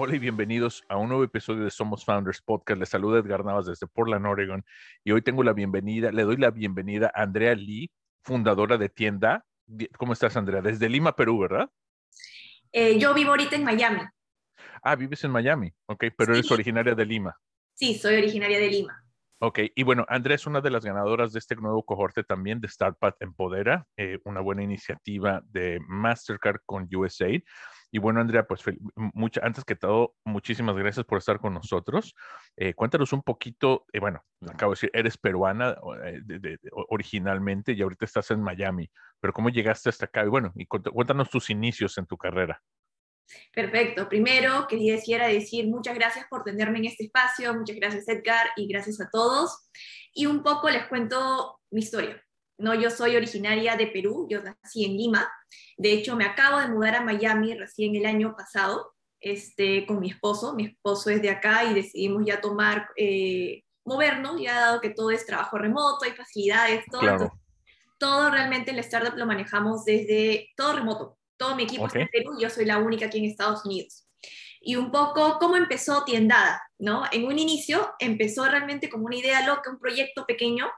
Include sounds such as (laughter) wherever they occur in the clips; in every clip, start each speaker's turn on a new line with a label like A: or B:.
A: Hola y bienvenidos a un nuevo episodio de Somos Founders Podcast. Les saluda Edgar Navas desde Portland, Oregon. Y hoy tengo la bienvenida, le doy la bienvenida a Andrea Lee, fundadora de tienda. ¿Cómo estás, Andrea? Desde Lima, Perú, ¿verdad?
B: Eh, yo vivo ahorita en Miami.
A: Ah, vives en Miami, ok, pero eres originaria de Lima.
B: Sí, soy originaria de Lima.
A: Ok, y bueno, Andrea es una de las ganadoras de este nuevo cohorte también de Startup Empodera, eh, una buena iniciativa de Mastercard con USAID. Y bueno, Andrea, pues mucha, antes que todo, muchísimas gracias por estar con nosotros. Eh, cuéntanos un poquito, eh, bueno, acabo de decir, eres peruana eh, originalmente y ahorita estás en Miami, pero ¿cómo llegaste hasta acá? Y bueno, y cuéntanos tus inicios en tu carrera.
B: Perfecto. Primero, quería decir muchas gracias por tenerme en este espacio, muchas gracias Edgar y gracias a todos. Y un poco les cuento mi historia. No, yo soy originaria de Perú, yo nací en Lima. De hecho, me acabo de mudar a Miami recién el año pasado este, con mi esposo. Mi esposo es de acá y decidimos ya tomar, eh, movernos, ya dado que todo es trabajo remoto, hay facilidades, todo. todo realmente el startup lo manejamos desde todo remoto. Todo mi equipo está en Perú, yo soy la única aquí en Estados Unidos. Y un poco cómo empezó Tiendada, ¿no? En un inicio empezó realmente como una idea loca, un proyecto pequeño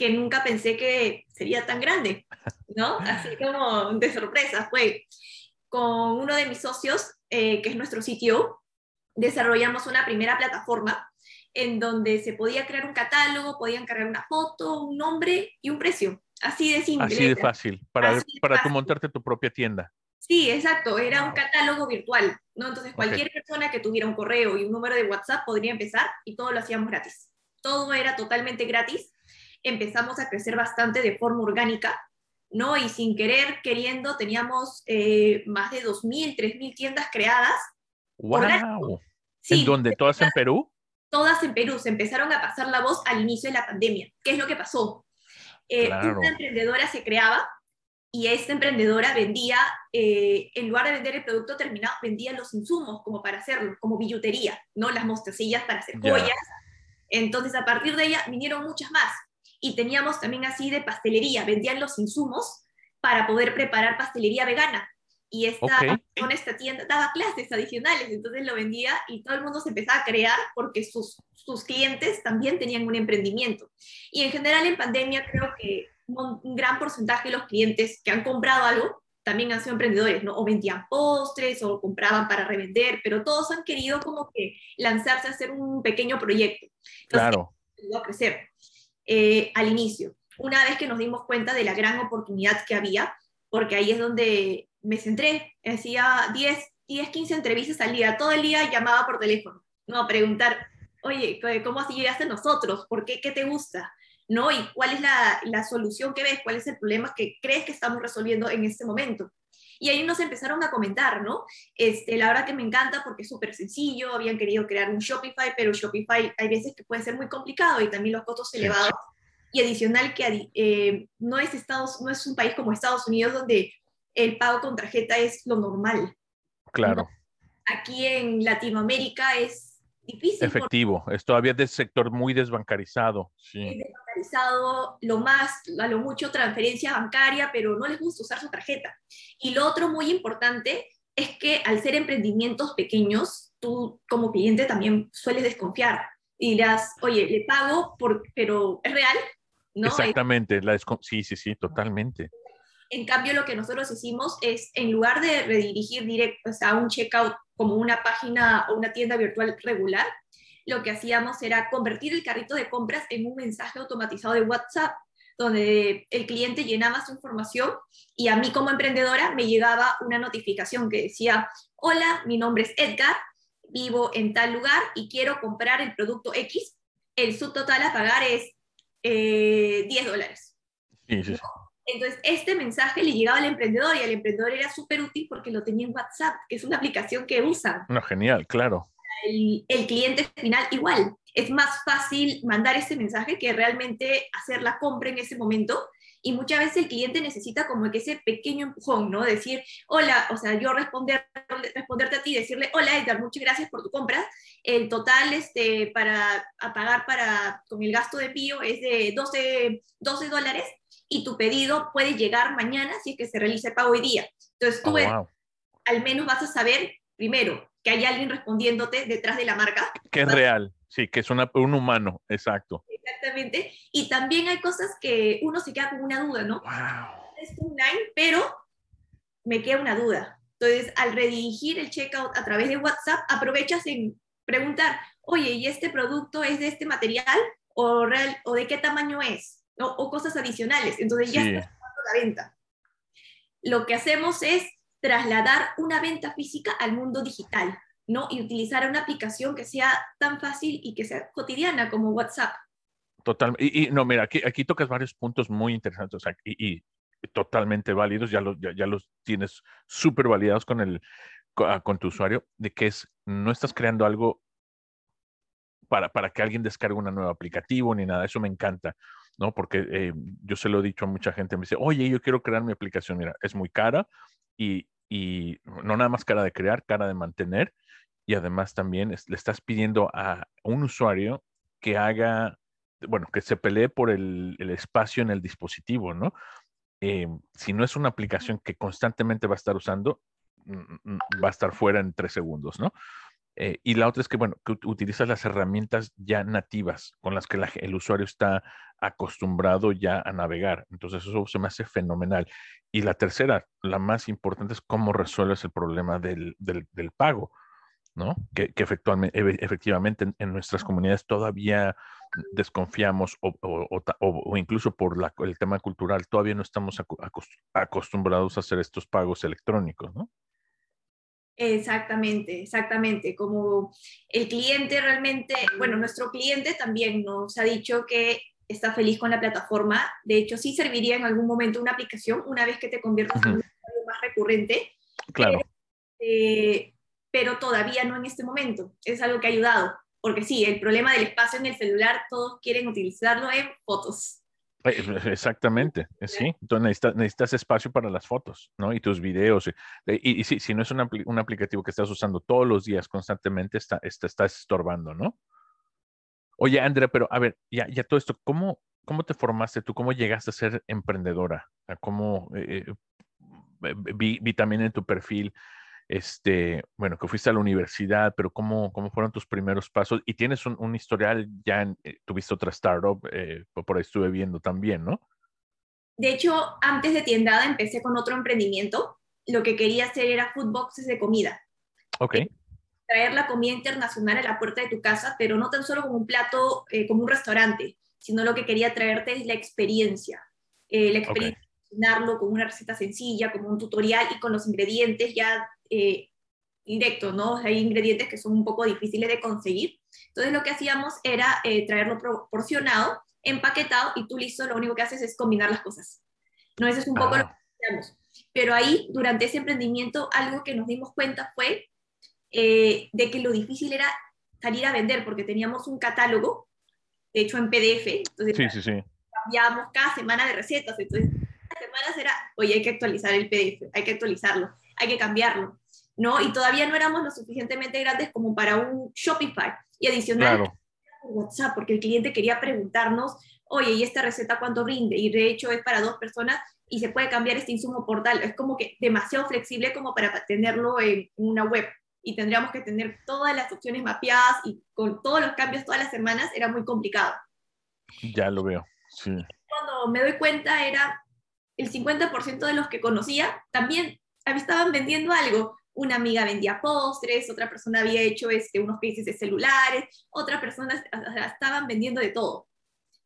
B: que nunca pensé que sería tan grande, ¿no? (laughs) Así como de sorpresa fue. Con uno de mis socios, eh, que es nuestro sitio, desarrollamos una primera plataforma en donde se podía crear un catálogo, podían cargar una foto, un nombre y un precio. Así de simple.
A: Así de fácil, para, para tú montarte tu propia tienda.
B: Sí, exacto, era un catálogo virtual, ¿no? Entonces cualquier persona que tuviera un correo y un número de WhatsApp podría empezar y todo lo hacíamos gratis. Todo era totalmente gratis empezamos a crecer bastante de forma orgánica, ¿no? Y sin querer, queriendo, teníamos eh, más de 2.000, 3.000 tiendas creadas.
A: ¡Wow! ¿En dónde? ¿Todas en Perú?
B: Todas en Perú. Se empezaron a pasar la voz al inicio de la pandemia. ¿Qué es lo que pasó? Eh, una emprendedora se creaba y esta emprendedora vendía, eh, en lugar de vender el producto terminado, vendía los insumos como para hacerlo, como billutería, ¿no? Las mostacillas para hacer joyas. Entonces, a partir de ella vinieron muchas más y teníamos también así de pastelería, vendían los insumos para poder preparar pastelería vegana. Y esta, con esta tienda daba clases adicionales, entonces lo vendía y todo el mundo se empezaba a crear porque sus, sus clientes también tenían un emprendimiento. Y en general en pandemia creo que un, gran porcentaje de los clientes que han comprado algo también han sido emprendedores, ¿no? O vendían postres o compraban para revender, pero todos han querido como que lanzarse a hacer un pequeño proyecto.
A: claro.
B: A crecer. Eh, al inicio. Una vez que nos dimos cuenta de la gran oportunidad que había, porque ahí es donde me centré, hacía 10, 10, 15 entrevistas al día, todo el día llamaba por teléfono, ¿no? A preguntar, oye, ¿cómo así llegaste a nosotros? ¿Por qué? ¿Qué te gusta? ¿No? ¿Y cuál es la, la solución que ves? ¿Cuál es el problema que crees que estamos resolviendo en este momento? Y ahí nos empezaron a comentar, ¿no? Este, la verdad que me encanta porque es súper sencillo, habían querido crear un Shopify, pero Shopify hay veces que puede ser muy complicado y también los costos elevados. Y adicional que eh, no, es Estados, no es un país como Estados Unidos donde el pago con tarjeta es lo normal.
A: Claro.
B: Aquí en Latinoamérica es difícil.
A: Efectivo, es todavía de sector muy desbancarizado. Sí.
B: Desbancarizado, lo más, a lo mucho transferencia bancaria, pero no les gusta usar su tarjeta. Y lo otro muy importante es que al ser emprendimientos pequeños, tú como cliente también sueles desconfiar y dirás, oye, le pago, por, pero ¿es real?
A: ¿No? Exactamente, la sí, sí, sí, totalmente.
B: En cambio, lo que nosotros hicimos es, en lugar de redirigir directo a un checkout como una página o una tienda virtual regular, lo que hacíamos era convertir el carrito de compras en un mensaje automatizado de WhatsApp, donde el cliente llenaba su información y a mí como emprendedora me llegaba una notificación que decía, hola, mi nombre es Edgar, vivo en tal lugar y quiero comprar el producto X. El subtotal a pagar es 10 eh, dólares.
A: Sí, sí.
B: Entonces, este mensaje le llegaba al emprendedor y al emprendedor era súper útil porque lo tenía en WhatsApp, que es una aplicación que usan.
A: No, genial, claro.
B: El, el cliente final igual. Es más fácil mandar ese mensaje que realmente hacer la compra en ese momento y muchas veces el cliente necesita como que ese pequeño empujón, ¿no? Decir, hola, o sea, yo responder, responderte a ti, decirle, hola Edgar, muchas gracias por tu compra. El total este, para pagar para, con el gasto de envío es de 12, 12 dólares y tu pedido puede llegar mañana si es que se realiza el pago hoy día. Entonces tú oh, al menos vas a saber, primero, que hay alguien respondiéndote detrás de la marca.
A: Que es real, sí, que es una, un humano, exacto.
B: Exactamente. Y también hay cosas que uno se queda con una duda, ¿no? Wow. Es online, pero me queda una duda. Entonces, al redirigir el checkout a través de WhatsApp, aprovechas en preguntar, oye, ¿y este producto es de este material o, real, o de qué tamaño es? O cosas adicionales. Entonces ya estás haciendo la venta. Lo que hacemos es trasladar una venta física al mundo digital, ¿no? Y utilizar una aplicación que sea tan fácil y que sea cotidiana como WhatsApp.
A: Total, y, no, mira, aquí, aquí tocas varios puntos muy interesantes o sea, y, totalmente válidos, ya los, ya, los tienes súper validados con, el, ah, con, tu usuario, de que es, no estás creando algo para, para que alguien descargue una nueva aplicativo ni nada, eso me encanta, ¿no? Porque eh, yo se lo he dicho a mucha gente, me dice, oye, yo quiero crear mi aplicación, mira, es muy cara y, y no nada más cara de crear, cara de mantener, y además también le estás pidiendo a un usuario que haga bueno, que se pelee por el, espacio en el dispositivo, ¿no? Eh, si no es una aplicación que constantemente va a estar usando, mm, mm, va a estar fuera en tres segundos, ¿no? Eh, y la otra es que, bueno, que utilizas las herramientas ya nativas con las que el usuario está acostumbrado ya a navegar. Entonces, eso se me hace fenomenal. Y la tercera, la más importante, es cómo resuelves el problema del, pago, ¿no? Que, efectivamente en, nuestras comunidades todavía desconfiamos o, incluso por el tema cultural, todavía no estamos acostumbrados a hacer estos pagos electrónicos, ¿no?
B: Exactamente, exactamente. Como el cliente realmente, bueno, nuestro cliente también nos ha dicho que está feliz con la plataforma. De hecho, sí serviría en algún momento una aplicación una vez que te conviertas en un usuario más recurrente.
A: Claro.
B: Eh, pero todavía no en este momento. Es algo que ha ayudado porque sí, el problema del espacio en el celular, todos quieren utilizarlo en fotos.
A: Eh, exactamente, eh, (laughs) sí. Entonces necesitas, espacio para las fotos, ¿no? Y tus videos. Y, y, si no es un, aplicativo que estás usando todos los días constantemente, está, estás estorbando, ¿no? Oye, Andrea, pero a ver, ya, ya todo esto, ¿cómo, ¿cómo te formaste tú? ¿Cómo llegaste a ser emprendedora? ¿Cómo eh, vi, vi, también en tu perfil este, bueno, que fuiste a la universidad, pero ¿cómo, cómo fueron tus primeros pasos? Y tienes un, historial, ya eh, tuviste otra startup, eh, por ahí estuve viendo también, ¿no?
B: De hecho, antes de Tiendada empecé con otro emprendimiento. Lo que quería hacer era food boxes de comida.
A: Ok.
B: Eh, traer la comida internacional a la puerta de tu casa, pero no tan solo como un plato, como un restaurante, sino lo que quería traerte es la experiencia. la experiencia de cocinarlo con una receta sencilla, como un tutorial y con los ingredientes ya eh, directo, ¿no? Hay ingredientes que son un poco difíciles de conseguir. Entonces lo que hacíamos era eh, traerlo proporcionado, empaquetado y tú listo, lo único que haces es combinar las cosas. No, eso es un poco lo que hacíamos. Pero ahí, durante ese emprendimiento, algo que nos dimos cuenta fue eh, de que lo difícil era salir a vender, porque teníamos un catálogo, de hecho en PDF, entonces
A: sí, sí, sí.
B: cambiábamos cada semana de recetas, entonces cada semana era, oye, hay que actualizar el PDF, hay que actualizarlo, hay que cambiarlo. ¿no? Y todavía no éramos lo suficientemente grandes como para un Shopify. Y adicional, WhatsApp, porque el cliente quería preguntarnos, oye, ¿y esta receta cuánto rinde? Y de hecho es para dos personas y se puede cambiar este insumo portal. Es como que demasiado flexible como para tenerlo en una web. Y tendríamos que tener todas las opciones mapeadas y con todos los cambios todas las semanas era muy complicado.
A: Ya lo veo, sí.
B: Cuando me doy cuenta era el 50% de los que conocía también estaban vendiendo algo una amiga vendía postres, otra persona había hecho este, unos cases de celulares, otra persona estaban vendiendo de todo.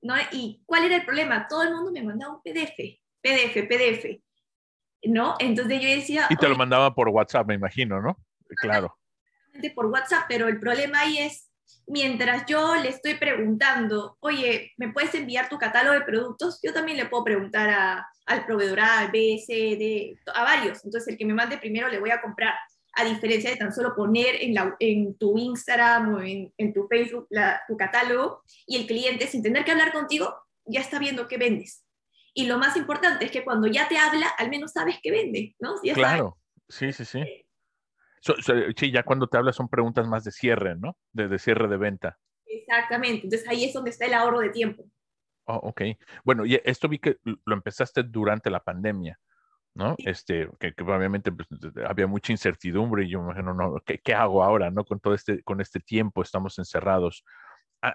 B: ¿no? ¿Y cuál era el problema? Todo el mundo me mandaba un PDF, PDF, PDF. ¿No? Entonces yo decía...
A: Y te lo mandaba por WhatsApp, me imagino, ¿no? Claro.
B: Por WhatsApp, pero el problema ahí es mientras yo le estoy preguntando, oye, ¿me puedes enviar tu catálogo de productos? Yo también le puedo preguntar a, al proveedor A, al B, C, D, a varios. Entonces, el que me mande primero le voy a comprar, a diferencia de tan solo poner en, la, en tu Instagram o en, tu Facebook la, tu catálogo y el cliente, sin tener que hablar contigo, ya está viendo qué vendes. Y lo más importante es que cuando ya te habla, al menos sabes qué vende, ¿no?
A: claro, sí, sí, sí. Sí, ya cuando te habla son preguntas más de cierre, ¿no? De, cierre de venta.
B: Exactamente, entonces ahí es donde está el ahorro de tiempo.
A: Oh, ok. Bueno, y esto vi que lo empezaste durante la pandemia, ¿no? Este, que, obviamente pues, había mucha incertidumbre y yo me imagino, no, ¿qué, ¿qué, hago ahora, no? Con todo este, con este tiempo estamos encerrados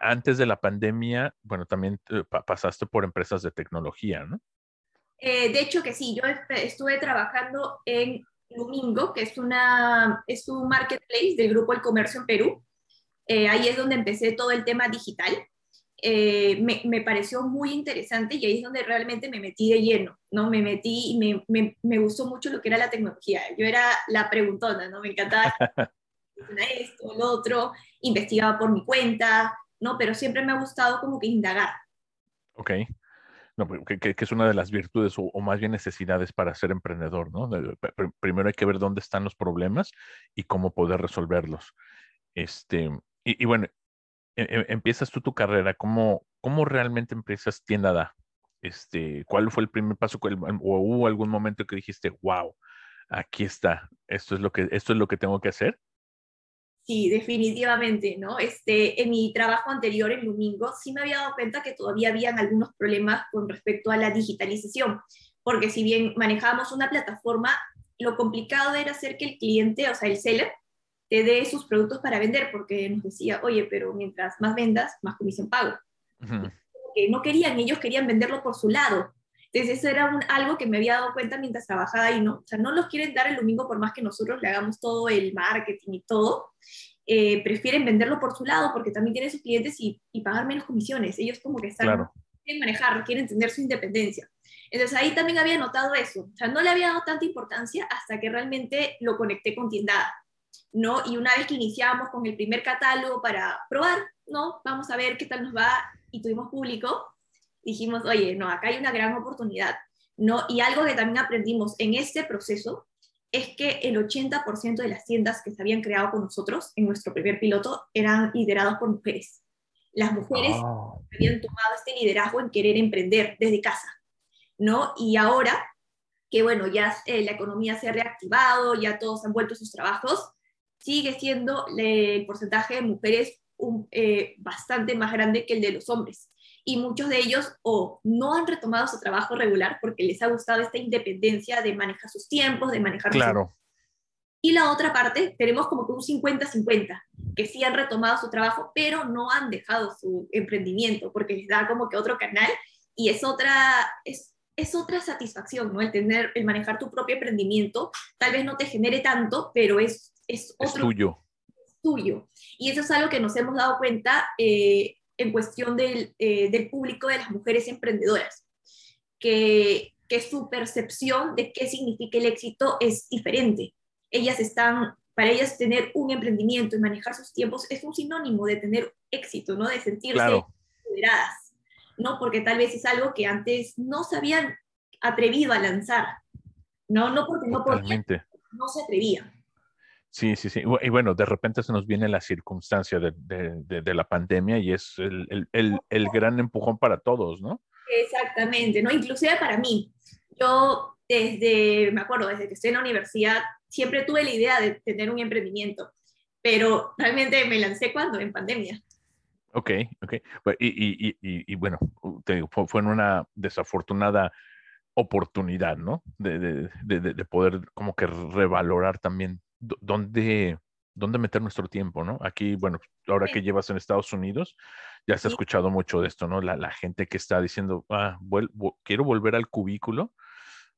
A: antes de la pandemia, bueno, también eh, pasaste por empresas de tecnología, ¿no?
B: Eh, de hecho que sí, yo estuve trabajando en Lumingo, que es, una, es un marketplace del grupo El Comercio en Perú. Eh, ahí es donde empecé todo el tema digital. me, me, pareció muy interesante y ahí es donde realmente me metí de lleno, ¿no? Me metí y me, me, me gustó mucho lo que era la tecnología. Yo era la preguntona, ¿no? Me encantaba (laughs) esto, lo otro, investigaba por mi cuenta, ¿no? Pero siempre me ha gustado como que indagar.
A: Ok. Que, es una de las virtudes o, más bien necesidades para ser emprendedor, ¿no? Primero hay que ver dónde están los problemas y cómo poder resolverlos. Este, y, bueno, e, e, empiezas tú tu carrera, ¿cómo, cómo realmente empiezas tienda da? Este, ¿Cuál fue el primer paso o hubo algún momento que dijiste, wow, aquí está, esto es lo que, esto es lo que tengo que hacer?
B: Sí, definitivamente, ¿no? Este, en mi trabajo anterior en Domingo sí me había dado cuenta que todavía habían algunos problemas con respecto a la digitalización, porque si bien manejábamos una plataforma, lo complicado era hacer que el cliente, o sea, el seller, te dé sus productos para vender, porque nos decía, oye, pero mientras más vendas, más comisión pago. no querían, ellos querían venderlo por su lado. Entonces eso era algo que me había dado cuenta mientras trabajaba y ¿no? O sea, no los quieren dar el domingo por más que nosotros le hagamos todo el marketing y todo. Eh, prefieren venderlo por su lado porque también tienen sus clientes y, pagar menos comisiones. Ellos como que están, quieren manejar, quieren tener su independencia. Entonces ahí también había notado eso. O sea, no le había dado tanta importancia hasta que realmente lo conecté con Tiendada. ¿no? Y una vez que iniciamos con el primer catálogo para probar, ¿no? Vamos a ver qué tal nos va y tuvimos público, dijimos, oye, no, acá hay una gran oportunidad, ¿no? Y algo que también aprendimos en este proceso es que el 80% de las tiendas que se habían creado con nosotros en nuestro primer piloto eran liderados por mujeres. Las mujeres ah. habían tomado este liderazgo en querer emprender desde casa, ¿no? Y ahora que, bueno, ya eh, la economía se ha reactivado, ya todos han vuelto a sus trabajos, sigue siendo el porcentaje de mujeres eh, bastante más grande que el de los hombres y muchos de ellos o no han retomado su trabajo regular porque les ha gustado esta independencia de manejar sus tiempos, de manejar...
A: Claro.
B: Y la otra parte, tenemos como que un 50-50, que sí han retomado su trabajo, pero no han dejado su emprendimiento porque les da como que otro canal y es otra, es, es otra satisfacción, ¿no? El tener, el manejar tu propio emprendimiento, tal vez no te genere tanto, pero es, es otro...
A: Es tuyo.
B: tuyo. Y eso es algo que nos hemos dado cuenta eh, en cuestión del, eh, del público de las mujeres emprendedoras, que, que su percepción de qué significa el éxito es diferente. Ellas están, para ellas tener un emprendimiento y manejar sus tiempos es un sinónimo de tener éxito, ¿no? De sentirse empoderadas, ¿no? Porque tal vez es algo que antes no se habían atrevido a lanzar, ¿no? No porque no podían, no se atrevían.
A: Sí, sí, sí. Y bueno, de repente se nos viene la circunstancia de, de, de la pandemia y es el, el, el, el, gran empujón para todos, ¿no?
B: Exactamente, ¿no? Inclusive para mí. Yo desde, me acuerdo, desde que estoy en la universidad, siempre tuve la idea de tener un emprendimiento, pero realmente me lancé cuando, en pandemia.
A: Ok, ok. Pues, y, y, y, y bueno, te, fue, fue en una desafortunada oportunidad, ¿no? De, de, de, de, poder como que revalorar también dónde, dónde meter nuestro tiempo, ¿no? Aquí, bueno, ahora que llevas en Estados Unidos, ya se ha escuchado mucho de esto, ¿no? La, la gente que está diciendo, ah, quiero volver al cubículo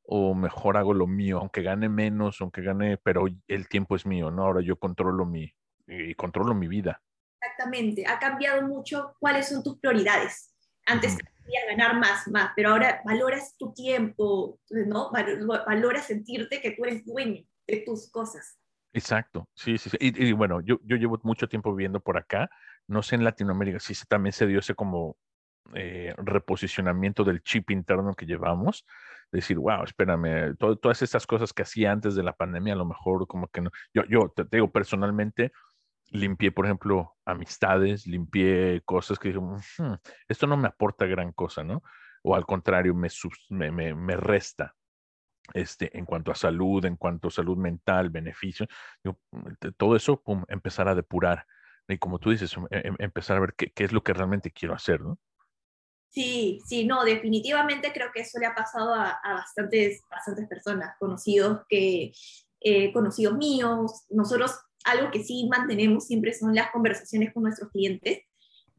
A: o mejor hago lo mío, aunque gane menos, aunque gane, pero el tiempo es mío, ¿no? Ahora yo controlo mi, y controlo mi vida.
B: Exactamente, ha cambiado mucho cuáles son tus prioridades. Antes quería ganar más, más, pero ahora valoras tu tiempo, ¿no? Valoras sentirte que tú eres dueño de tus cosas.
A: Exacto, sí, sí, sí. Y, bueno, yo, yo llevo mucho tiempo viviendo por acá. No sé en Latinoamérica si también se dio ese como eh, reposicionamiento del chip interno que llevamos. Decir, wow, espérame, todas estas cosas que hacía antes de la pandemia, a lo mejor como que no. Yo, yo te, digo, personalmente, limpié, por ejemplo, amistades, limpié cosas que dije, esto no me aporta gran cosa, ¿no? O al contrario, me, me, me resta este, en cuanto a salud, en cuanto a salud mental, beneficio, todo eso, pum, empezar a depurar. Y como tú dices, em, em, empezar a ver qué, qué, es lo que realmente quiero hacer, ¿no?
B: Sí, sí, no, definitivamente creo que eso le ha pasado a, a bastantes, bastantes personas, conocidos, que, eh, conocidos míos. Nosotros, algo que sí mantenemos siempre son las conversaciones con nuestros clientes,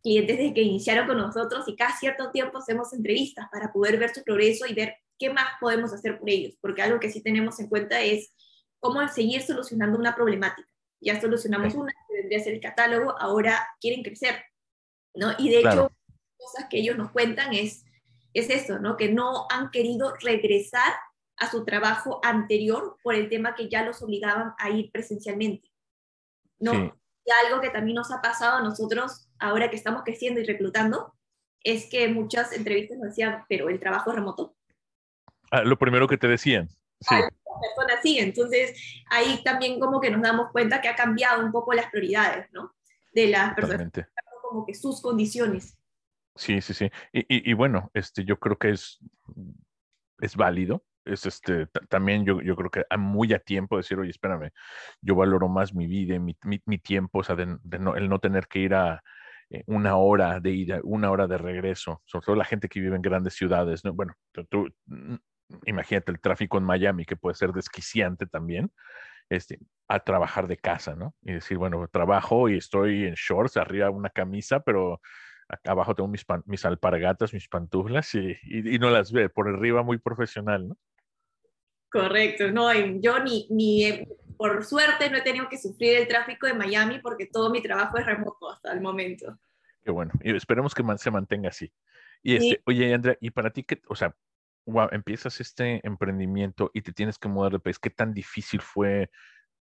B: clientes desde que iniciaron con nosotros y cada cierto tiempo hacemos entrevistas para poder ver su progreso y ver qué más podemos hacer por ellos, porque algo que sí tenemos en cuenta es cómo seguir solucionando una problemática. Ya solucionamos una, que vendría a ser el catálogo, ahora quieren crecer, ¿no? Y de hecho, cosas que ellos nos cuentan es, es eso, ¿no? Que no han querido regresar a su trabajo anterior por el tema que ya los obligaban a ir presencialmente, ¿no? Y algo que también nos ha pasado a nosotros, ahora que estamos creciendo y reclutando, es que muchas entrevistas nos decían, pero el trabajo remoto.
A: Ah, lo primero que te decían. Sí.
B: Personas sí, entonces ahí también como que nos damos cuenta que ha cambiado un poco las prioridades, ¿no? De las personas, como que sus condiciones.
A: Sí, sí, sí. Y, y, bueno, este, yo creo que es, es válido. Es este, también yo, yo creo que muy a tiempo decir, oye, espérame, yo valoro más mi vida, mi, mi, mi tiempo, o sea, de, no, el no tener que ir a, eh, una hora de ida, una hora de regreso, sobre todo la gente que vive en grandes ciudades, ¿no? Bueno, tú, imagínate el tráfico en Miami, que puede ser desquiciante también, este, a trabajar de casa, ¿no? Y decir, bueno, trabajo y estoy en shorts, arriba una camisa, pero acá abajo tengo mis, mis alpargatas, mis pantuflas y, y, no las ve, por arriba muy profesional, ¿no?
B: Correcto, no, yo ni, ni, por suerte no he tenido que sufrir el tráfico de Miami porque todo mi trabajo es remoto hasta el momento.
A: Qué bueno, y esperemos que se mantenga así. Y este, oye, Andrea, y para ti, ¿qué, o sea, wow, empiezas este emprendimiento y te tienes que mudar de país, ¿qué tan difícil fue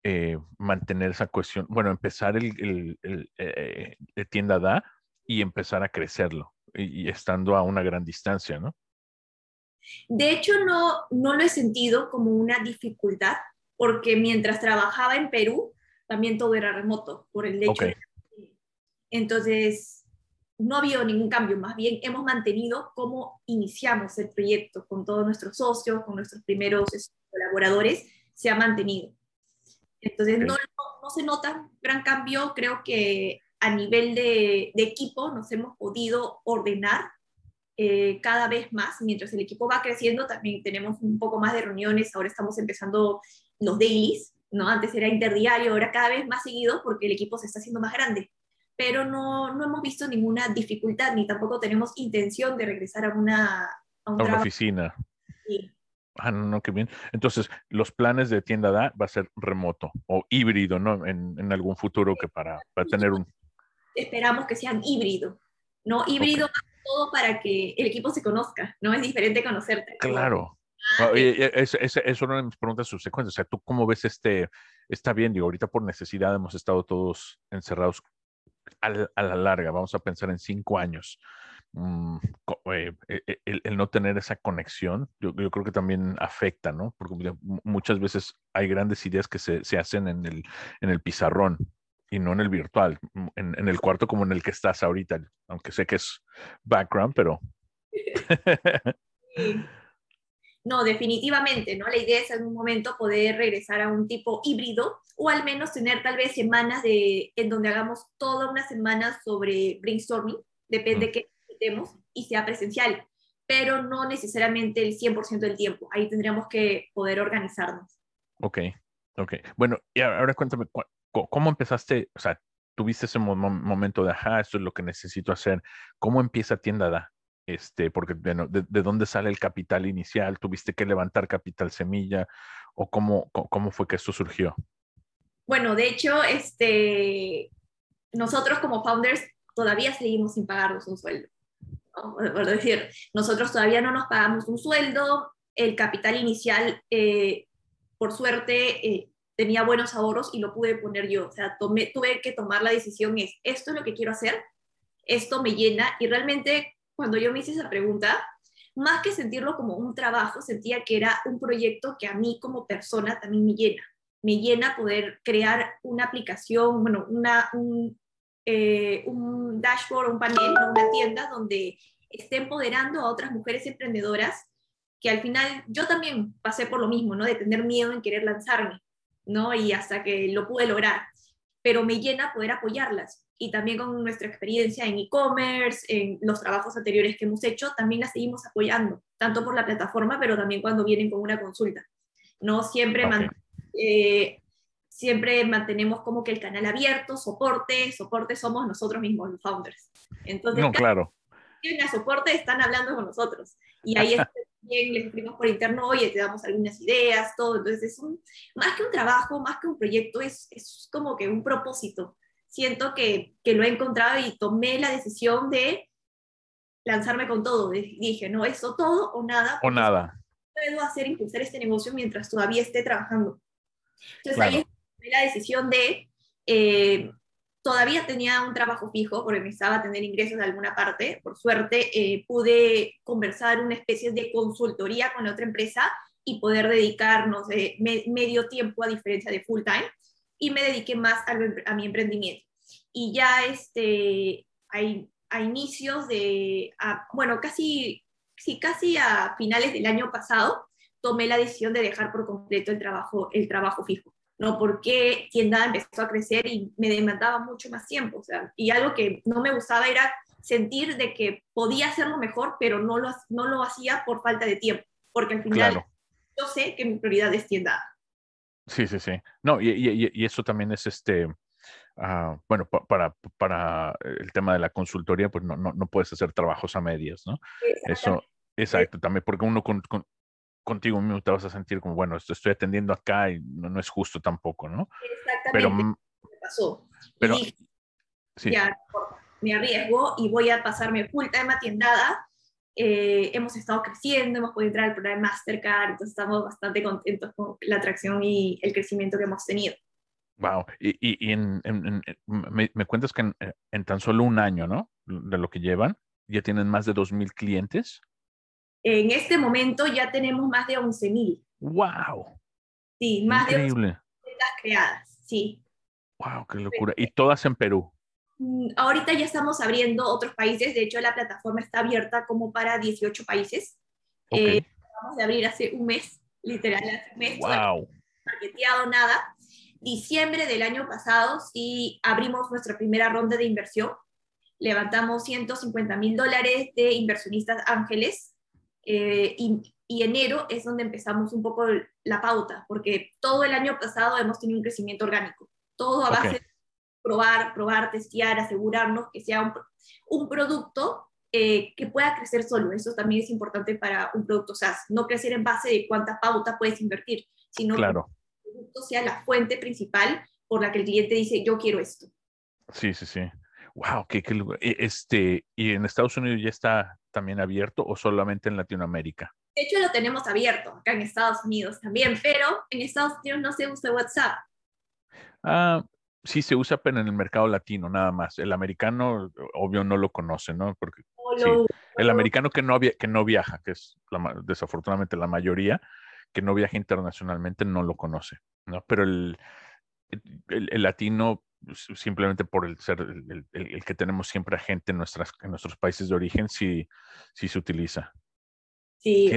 A: eh, mantener esa cuestión? Bueno, empezar el, el, eh, tienda da y empezar a crecerlo y, estando a una gran distancia, ¿no?
B: De hecho, no, no lo he sentido como una dificultad, porque mientras trabajaba en Perú, también todo era remoto, por el hecho de... Entonces, no ha habido ningún cambio, más bien hemos mantenido cómo iniciamos el proyecto con todos nuestros socios, con nuestros primeros este, colaboradores, se ha mantenido. Entonces, no, no, se nota gran cambio, creo que a nivel de, de equipo nos hemos podido ordenar eh, cada vez más, mientras el equipo va creciendo, también tenemos un poco más de reuniones, ahora estamos empezando los dailies, ¿no? Antes era interdiario, ahora cada vez más seguido porque el equipo se está haciendo más grande pero no, no hemos visto ninguna dificultad ni tampoco tenemos intención de regresar a una,
A: a, una oficina. Sí. Ah, no, no, qué bien. Entonces, los planes de tienda da va a ser remoto o híbrido, ¿no? En, en algún futuro que para, para, tener un...
B: Esperamos que sean híbrido, ¿no? Híbrido todo para que el equipo se conozca, ¿no? Es diferente conocerte.
A: Claro. Ah, es, es, es, una de mis preguntas subsecuentes. O sea, ¿tú cómo ves este? Está bien, digo, ahorita por necesidad hemos estado todos encerrados a la larga, vamos a pensar en cinco años, mm, eh, e, e, el, no tener esa conexión, yo, creo que también afecta, ¿no? Porque muchas veces hay grandes ideas que se, se hacen en el, en el pizarrón y no en el virtual, mm, en, en, el cuarto como en el que estás ahorita, aunque sé que es background, pero... (laughs)
B: No, definitivamente, ¿no? La idea es en un momento poder regresar a un tipo híbrido o al menos tener tal vez semanas de, en donde hagamos toda una semana sobre brainstorming, depende de qué necesitemos, y sea presencial, pero no necesariamente el 100% del tiempo. Ahí tendríamos que poder organizarnos.
A: Ok, ok. Bueno, y ahora cuéntame, ¿cómo empezaste? O sea, tuviste ese momento de, ajá, esto es lo que necesito hacer. ¿Cómo empieza Tienda Da? Este, porque de, de, dónde sale el capital inicial, tuviste que levantar capital semilla, o cómo, cómo fue que esto surgió.
B: Bueno, de hecho, este, nosotros como founders todavía seguimos sin pagarnos un sueldo. Por decir, nosotros todavía no nos pagamos un sueldo, el capital inicial, eh, por suerte, eh, tenía buenos ahorros y lo pude poner yo. O sea, tomé, tuve que tomar la decisión, es, esto es lo que quiero hacer, esto me llena y realmente cuando yo me hice esa pregunta, más que sentirlo como un trabajo, sentía que era un proyecto que a mí como persona también me llena. Me llena poder crear una aplicación, bueno, una, un, eh, un dashboard, un panel, una tienda donde esté empoderando a otras mujeres emprendedoras que al final yo también pasé por lo mismo, ¿no? De tener miedo en querer lanzarme, ¿no? Y hasta que lo pude lograr. Pero me llena poder apoyarlas. Y también con nuestra experiencia en e-commerce, en los trabajos anteriores que hemos hecho, también las seguimos apoyando, tanto por la plataforma, pero también cuando vienen con una consulta. ¿no? Siempre, eh, siempre mantenemos como que el canal abierto, soporte, soporte somos nosotros mismos, los founders. Entonces,
A: no, claro.
B: Tienen a soporte, están hablando con nosotros. Y ahí (laughs) es bien, les escribimos por interno, oye, te damos algunas ideas, todo. Entonces, es un, más que un trabajo, más que un proyecto, es, es como que un propósito. Siento que, que lo he encontrado y tomé la decisión de lanzarme con todo. Dije, no, eso todo o nada.
A: O nada.
B: Puedo hacer, impulsar este negocio mientras todavía esté trabajando. Entonces, ahí tomé la decisión de eh, todavía tenía un trabajo fijo porque necesitaba tener ingresos de alguna parte. Por suerte, eh, pude conversar una especie de consultoría con la otra empresa y poder dedicarnos medio tiempo a diferencia de full time y me dediqué más a, mi emprendimiento. Y ya este, a, inicios de, bueno, casi, sí, casi a finales del año pasado, tomé la decisión de dejar por completo el trabajo, el trabajo fijo. ¿No? Porque tienda empezó a crecer y me demandaba mucho más tiempo, o sea, y algo que no me gustaba era sentir de que podía hacerlo mejor, pero no lo, no lo hacía por falta de tiempo, porque al final yo sé que mi prioridad es tienda.
A: Sí, sí, sí. No, y, y, y eso también es este, uh, bueno, para, para el tema de la consultoría, pues no, no, no puedes hacer trabajos a medias, ¿no? Eso, exacto, también porque uno con, con, contigo mismo te vas a sentir como, bueno, esto estoy atendiendo acá y no, no es justo tampoco, ¿no?
B: Exactamente. Pero, me pasó. Pero, y sí. ya, me arriesgo y voy a pasarme full time a tiendada. Eh, hemos estado creciendo, hemos podido entrar al programa Mastercard, entonces estamos bastante contentos con la atracción y el crecimiento que hemos tenido.
A: Wow, y, y, en, me, me, cuentas que en, en, tan solo un año, ¿no? De lo que llevan, ya tienen más de 2.000 clientes.
B: En este momento ya tenemos más de 11.000.
A: ¡Wow!
B: Sí, más Increíble. de 11.000 creadas, sí.
A: ¡Wow! ¡Qué locura! ¿Y todas en Perú?
B: Mm, ahorita ya estamos abriendo otros países, de hecho la plataforma está abierta como para 18 países. Okay. Eh, vamos a abrir hace un mes, literal, hace un mes.
A: ¡Wow!
B: No nada. Diciembre del año pasado sí abrimos nuestra primera ronda de inversión. Levantamos 150 mil dólares de inversionistas ángeles eh, y, enero es donde empezamos un poco la pauta, porque todo el año pasado hemos tenido un crecimiento orgánico, todo a base de probar, probar, testear, asegurarnos que sea un, un producto eh, que pueda crecer solo. Eso también es importante para un producto SaaS, no crecer en base de cuánta pauta puedes invertir, sino
A: claro.
B: que el producto sea la fuente principal por la que el cliente dice, yo quiero esto.
A: Sí, sí, sí. Wow, qué, qué, e, este, ¿y en Estados Unidos ya está también abierto o solamente en Latinoamérica?
B: De hecho, lo tenemos abierto acá en Estados Unidos también, pero en Estados Unidos no se usa WhatsApp.
A: Ah, sí se usa, pero en el mercado latino nada más. El americano, obvio, no lo conoce, ¿no? Porque el americano que no, que no viaja, que es desafortunadamente la mayoría, que no viaja internacionalmente, no lo conoce, ¿no? Pero el, el latino simplemente por el ser el, que tenemos siempre a gente en, nuestras, en nuestros países de origen, sí, sí se utiliza.
B: Sí,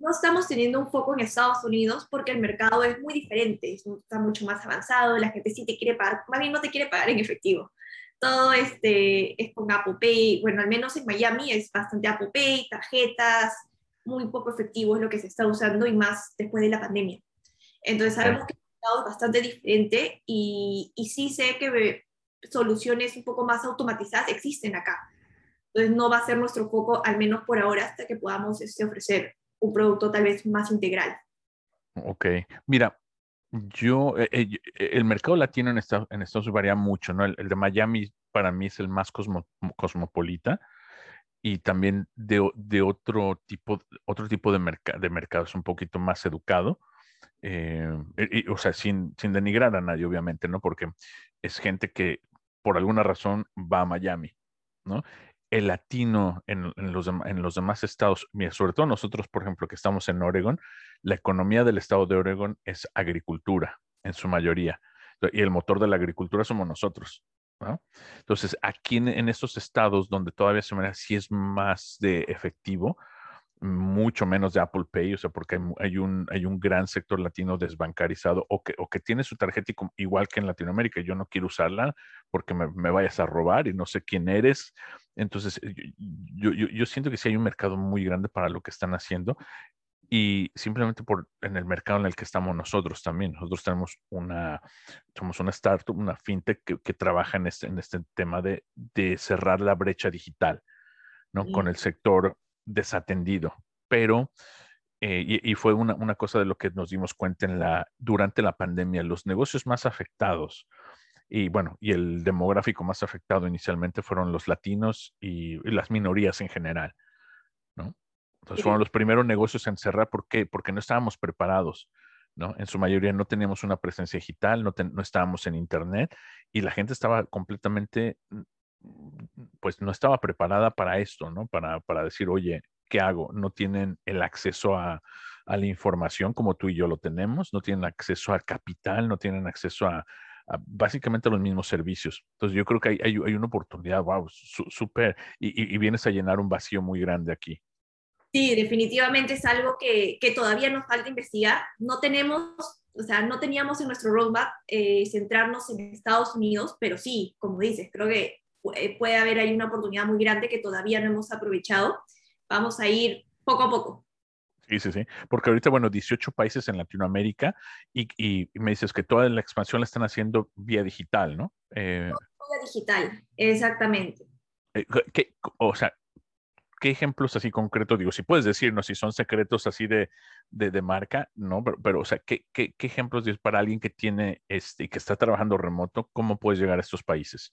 B: no estamos teniendo un foco en Estados Unidos porque el mercado es muy diferente, está mucho más avanzado, la gente sí te quiere pagar, más bien no te quiere pagar en efectivo. Todo este es con Apple Pay, bueno, al menos en Miami es bastante Apple Pay, tarjetas, muy poco efectivo es lo que se está usando y más después de la pandemia. Entonces sabemos que bastante diferente y, y sí sé que soluciones un poco más automatizadas existen acá. Entonces no va a ser nuestro foco, al menos por ahora, hasta que podamos este, ofrecer un producto tal vez más integral.
A: Ok, mira, yo, eh, eh, eh, el mercado latino en Estados, en Estados varía mucho, ¿no? El, de Miami para mí es el más cosmopolita y también de, de, otro tipo, otro tipo de, mercado, de mercado, es un poquito más educado eh, o sea, sin, sin denigrar a nadie, obviamente, ¿no? Porque es gente que por alguna razón va a Miami, ¿no? El latino en, los, en los demás estados, sobre todo nosotros, por ejemplo, que estamos en Oregon, la economía del estado de Oregon es agricultura en su mayoría. Y el motor de la agricultura somos nosotros. ¿no? Entonces, aquí en, estos estados donde todavía se me sí es más de efectivo, mucho menos de Apple Pay, o sea, porque hay, un, hay un gran sector latino desbancarizado o que, o que tiene su tarjeta igual que en Latinoamérica. Yo no quiero usarla porque me, me vayas a robar y no sé quién eres. Entonces, yo, yo, yo, siento que sí hay un mercado muy grande para lo que están haciendo y simplemente por en el mercado en el que estamos nosotros también. Nosotros tenemos una, somos una startup, una fintech que, que trabaja en este, en este tema de, de cerrar la brecha digital, ¿no? Con el sector desatendido. Pero, eh, y, y, fue una, una, cosa de lo que nos dimos cuenta en la, durante la pandemia, los negocios más afectados y bueno, y el demográfico más afectado inicialmente fueron los latinos y, y las minorías en general, ¿no? Entonces fueron los primeros negocios en cerrar. ¿Por qué? Porque no estábamos preparados. ¿no? En su mayoría no teníamos una presencia digital, no, no estábamos en Internet y la gente estaba completamente, pues no estaba preparada para esto, ¿no? Para, para decir, oye, ¿qué hago? No tienen el acceso a, la información como tú y yo lo tenemos, no tienen acceso al capital, no tienen acceso a, básicamente los mismos servicios. Entonces yo creo que hay, hay, una oportunidad, wow, súper, y, y vienes a llenar un vacío muy grande aquí.
B: Sí, definitivamente es algo que, que, todavía nos falta investigar. No tenemos, o sea, no teníamos en nuestro roadmap eh, centrarnos en Estados Unidos, pero sí, como dices, creo que puede haber ahí una oportunidad muy grande que todavía no hemos aprovechado. Vamos a ir poco a poco.
A: Sí, sí, sí. Porque ahorita, bueno, 18 países en Latinoamérica y, y me dices que toda la expansión la están haciendo vía digital, ¿no?
B: Eh, vía digital, exactamente.
A: Eh, ¿qué, o sea, ¿qué ejemplos así concretos? Digo, si puedes decirnos si son secretos así de, de, de marca, ¿no? Pero, pero, o sea, ¿qué, qué, qué ejemplos para alguien que tiene este, que está trabajando remoto? ¿Cómo puedes llegar a estos países?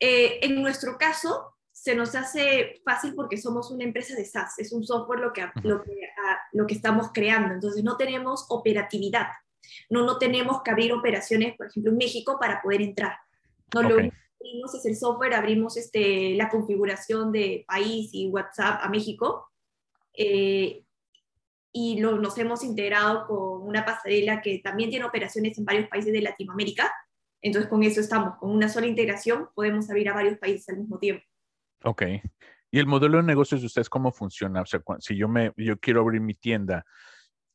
B: Eh, en nuestro caso, se nos hace fácil porque somos una empresa de SaaS, es un software lo que, lo que, a, lo que estamos creando, entonces no tenemos operatividad, no, no tenemos que abrir operaciones, por ejemplo, en México para poder entrar. No, okay. lo abrimos es el software, abrimos este, la configuración de país y WhatsApp a México. Eh, y lo, nos hemos integrado con una pasarela que también tiene operaciones en varios países de Latinoamérica. Entonces, con eso estamos, con una sola integración podemos abrir a varios países al mismo tiempo.
A: Ok. ¿Y el modelo de negocios de ustedes cómo funciona? O sea, si yo, me, yo quiero abrir mi tienda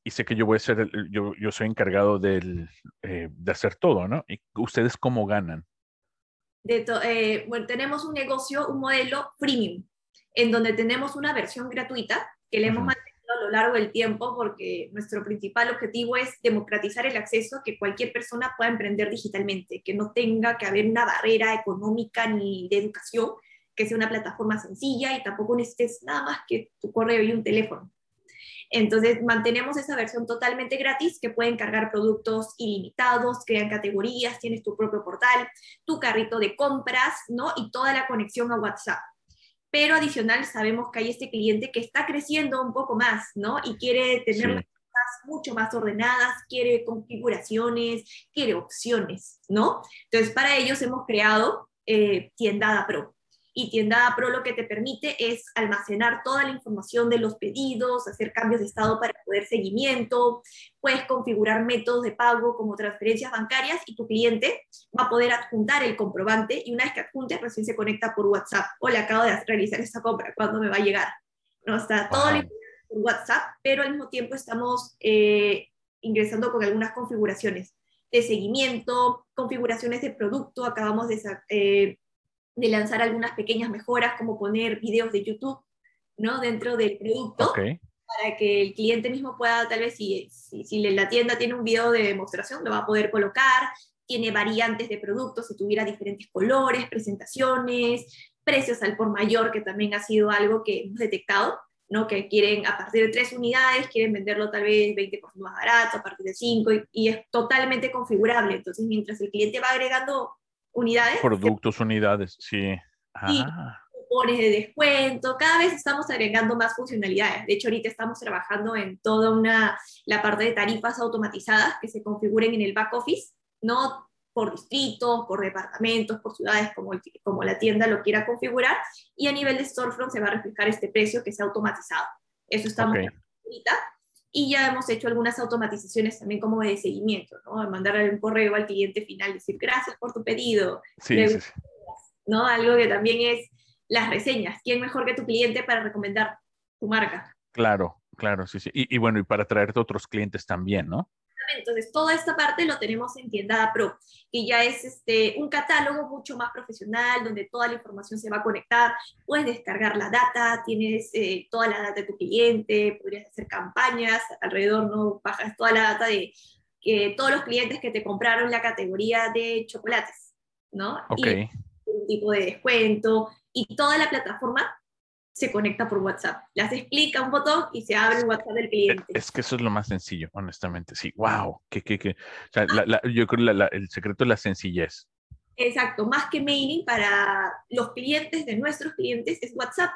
A: y sé que yo voy a ser, yo, yo soy encargado del, eh, de hacer todo, ¿no? ¿Y ustedes cómo ganan?
B: de eh, bueno, tenemos un negocio, un modelo premium, en donde tenemos una versión gratuita que le hemos mantenido a lo largo del tiempo porque nuestro principal objetivo es democratizar el acceso a que cualquier persona pueda emprender digitalmente, que no tenga que haber una barrera económica ni de educación, que sea una plataforma sencilla y tampoco necesites nada más que tu correo y un teléfono. Entonces, mantenemos esa versión totalmente gratis que pueden cargar productos ilimitados, crean categorías, tienes tu propio portal, tu carrito de compras, ¿no? Y toda la conexión a WhatsApp. Pero adicional, sabemos que hay este cliente que está creciendo un poco más, ¿no? Y quiere tener sí. cosas mucho más ordenadas, quiere configuraciones, quiere opciones, ¿no? Entonces, para ellos hemos creado eh, Tiendada Pro y Tienda Pro lo que te permite es almacenar toda la información de los pedidos, hacer cambios de estado para poder seguimiento, puedes configurar métodos de pago como transferencias bancarias y tu cliente va a poder adjuntar el comprobante y una vez que adjunte recién se conecta por WhatsApp. Hola, acabo de realizar esta compra, ¿cuándo me va a llegar? No está todo wow. por WhatsApp, pero al mismo tiempo estamos eh, ingresando con algunas configuraciones de seguimiento, configuraciones de producto, acabamos de eh, de lanzar algunas pequeñas mejoras, como poner videos de YouTube, ¿no? Dentro del producto, okay. para que el cliente mismo pueda, tal vez, si, si, si, la tienda tiene un video de demostración, lo va a poder colocar, tiene variantes de productos, si tuviera diferentes colores, presentaciones, precios al por mayor, que también ha sido algo que hemos detectado, ¿no? Que quieren, a partir de tres unidades, quieren venderlo tal vez 20% más barato, a partir de cinco, y, y es totalmente configurable. Entonces, mientras el cliente va agregando unidades.
A: Productos, unidades, sí. Ah.
B: Y cupones de descuento, cada vez estamos agregando más funcionalidades. De hecho, ahorita estamos trabajando en toda una, la parte de tarifas automatizadas que se configuren en el back office, no por distritos, por departamentos, por ciudades, como, como la tienda lo quiera configurar, y a nivel de storefront se va a reflejar este precio que sea automatizado. Eso estamos okay. ahorita. Y ya hemos hecho algunas automatizaciones también como de seguimiento, ¿no? Mandarle un correo al cliente final, decir gracias por tu pedido.
A: Sí, sí, sí.
B: ¿no? Algo que también es las reseñas. ¿Quién mejor que tu cliente para recomendar tu marca?
A: Claro, claro, sí, sí. Y, y bueno, y para traerte otros clientes también, ¿no?
B: Entonces, toda esta parte lo tenemos en Tienda Pro, que ya es este, un catálogo mucho más profesional, donde toda la información se va a conectar, puedes descargar la data, tienes eh, toda la data de tu cliente, podrías hacer campañas alrededor, ¿no? Bajas toda la data de que todos los clientes que te compraron la categoría de chocolates, ¿no? Y un tipo de descuento, y toda la plataforma se conecta por WhatsApp. Las explica un botón y se abre el WhatsApp del cliente.
A: Es que eso es lo más sencillo, honestamente. Sí, wow. Que, que, que. O sea, la, la, yo creo que el secreto es la sencillez.
B: Exacto, más que mailing para los clientes de nuestros clientes es WhatsApp.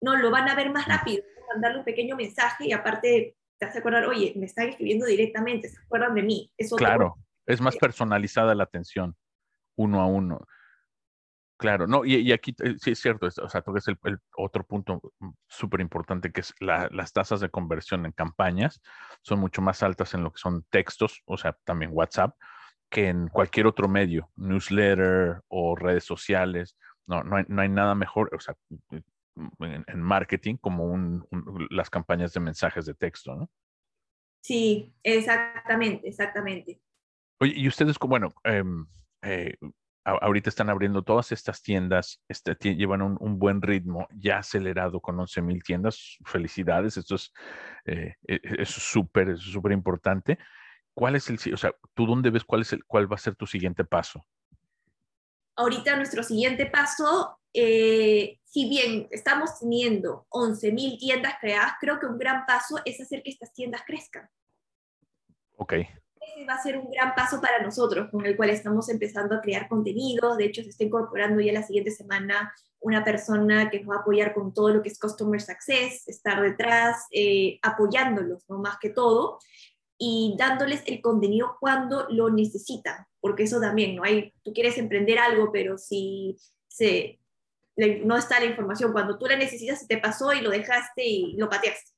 B: No lo van a ver más rápido, mandarle un pequeño mensaje y aparte te hace acordar, oye, me están escribiendo directamente, se acuerdan de mí.
A: Claro, es más personalizada la atención, uno a uno. Claro, no, y, y, aquí eh, sí es cierto, o sea, es el, el, otro punto súper importante que es la, las tasas de conversión en campañas son mucho más altas en lo que son textos, o sea, también WhatsApp, que en cualquier otro medio, newsletter o redes sociales. No, no hay, no hay nada mejor, o sea, en, en marketing como un, un, las campañas de mensajes de texto, ¿no?
B: Sí, exactamente, exactamente.
A: Oye, y ustedes, bueno, eh, eh, ahorita están abriendo todas estas tiendas, este, llevan un, un, buen ritmo, ya acelerado con 11 mil tiendas. Felicidades, esto es eh, súper, es súper importante. ¿Cuál es el, o sea, tú dónde ves cuál, es el, cuál va a ser tu siguiente paso?
B: Ahorita nuestro siguiente paso, eh, si bien estamos teniendo 11 mil tiendas creadas, creo que un gran paso es hacer que estas tiendas crezcan.
A: Ok
B: ese va a ser un gran paso para nosotros, con el cual estamos empezando a crear contenido. De hecho, se está incorporando ya la siguiente semana una persona que nos va a apoyar con todo lo que es Customer Success, estar detrás, eh, apoyándolos, ¿no? Más que todo, y dándoles el contenido cuando lo necesitan, porque eso también, ¿no? Hay, tú quieres emprender algo, pero si se, no está la información, cuando tú la necesitas, se te pasó y lo dejaste y lo pateaste.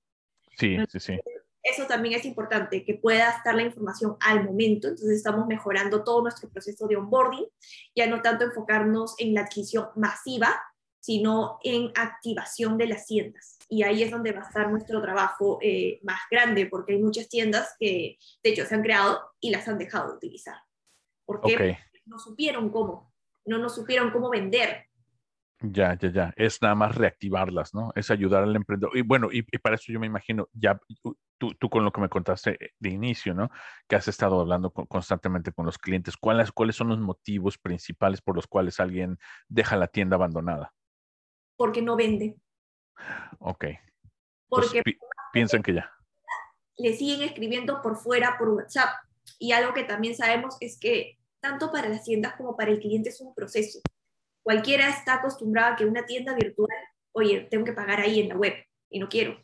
A: Sí, sí, sí
B: eso también es importante, que pueda estar la información al momento. Entonces estamos mejorando todo nuestro proceso de onboarding, ya no tanto enfocarnos en la adquisición masiva, sino en activación de las tiendas. Y ahí es donde va a estar nuestro trabajo eh, más grande, porque hay muchas tiendas que, de hecho, se han creado y las han dejado de utilizar. Porque
A: okay.
B: no supieron cómo, no nos supieron cómo vender,
A: ya, ya, ya. Es nada más reactivarlas, ¿no? Es ayudar al emprendedor. Y bueno, y, y, para eso yo me imagino, ya tú, tú con lo que me contaste de inicio, ¿no? Que has estado hablando con, constantemente con los clientes. ¿Cuáles, ¿Cuáles son los motivos principales por los cuales alguien deja la tienda abandonada?
B: Porque no vende.
A: Ok.
B: Porque
A: pi piensan que ya.
B: Le siguen escribiendo por fuera, por WhatsApp. Y algo que también sabemos es que tanto para las tiendas como para el cliente es un proceso cualquiera está acostumbrado a que una tienda virtual, oye, tengo que pagar ahí en la web y no quiero.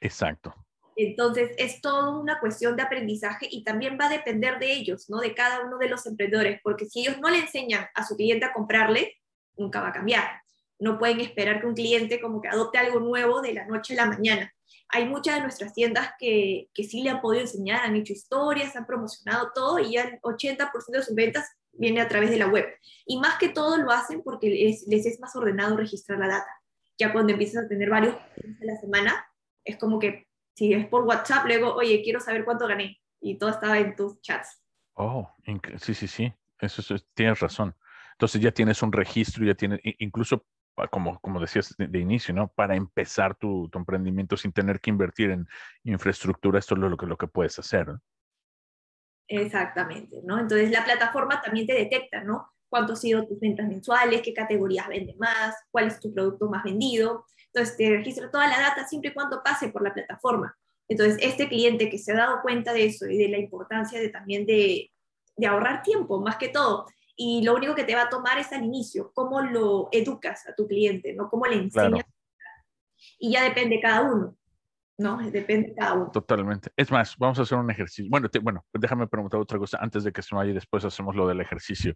A: Exacto.
B: Entonces, es todo una cuestión de aprendizaje y también va a depender de ellos, ¿no? De cada uno de los emprendedores, porque si ellos no le enseñan a su cliente a comprarle, nunca va a cambiar. No pueden esperar que un cliente como que adopte algo nuevo de la noche a la mañana. Hay muchas de nuestras tiendas que, que sí le han podido enseñar, han hecho historias, han promocionado todo y ya el 80% de sus ventas viene a través de la web. Y más que todo lo hacen porque les, es más ordenado registrar la data. Ya cuando empiezas a tener varios a la semana, es como que si es por WhatsApp, luego, oye, quiero saber cuánto gané. Y todo estaba en tus chats.
A: Oh, sí, sí, sí. Eso, tienes razón. Entonces ya tienes un registro, ya tienes, incluso como, como decías de, inicio, ¿no? Para empezar tu, emprendimiento sin tener que invertir en infraestructura, esto es lo que, lo que puedes hacer.
B: Exactamente, ¿no? Entonces la plataforma también te detecta, ¿no? Cuánto han sido tus ventas mensuales, qué categorías vende más, cuál es tu producto más vendido. Entonces te registra toda la data siempre y cuando pase por la plataforma. Entonces este cliente que se ha dado cuenta de eso y de la importancia de también de, de ahorrar tiempo, más que todo, y lo único que te va a tomar es al inicio, cómo lo educas a tu cliente, ¿no? Cómo le enseñas. Y ya depende cada uno. ¿No? Depende de cada uno.
A: Totalmente. Es más, vamos a hacer un ejercicio. Bueno, bueno, déjame preguntar otra cosa antes de que se vaya y después hacemos lo del ejercicio.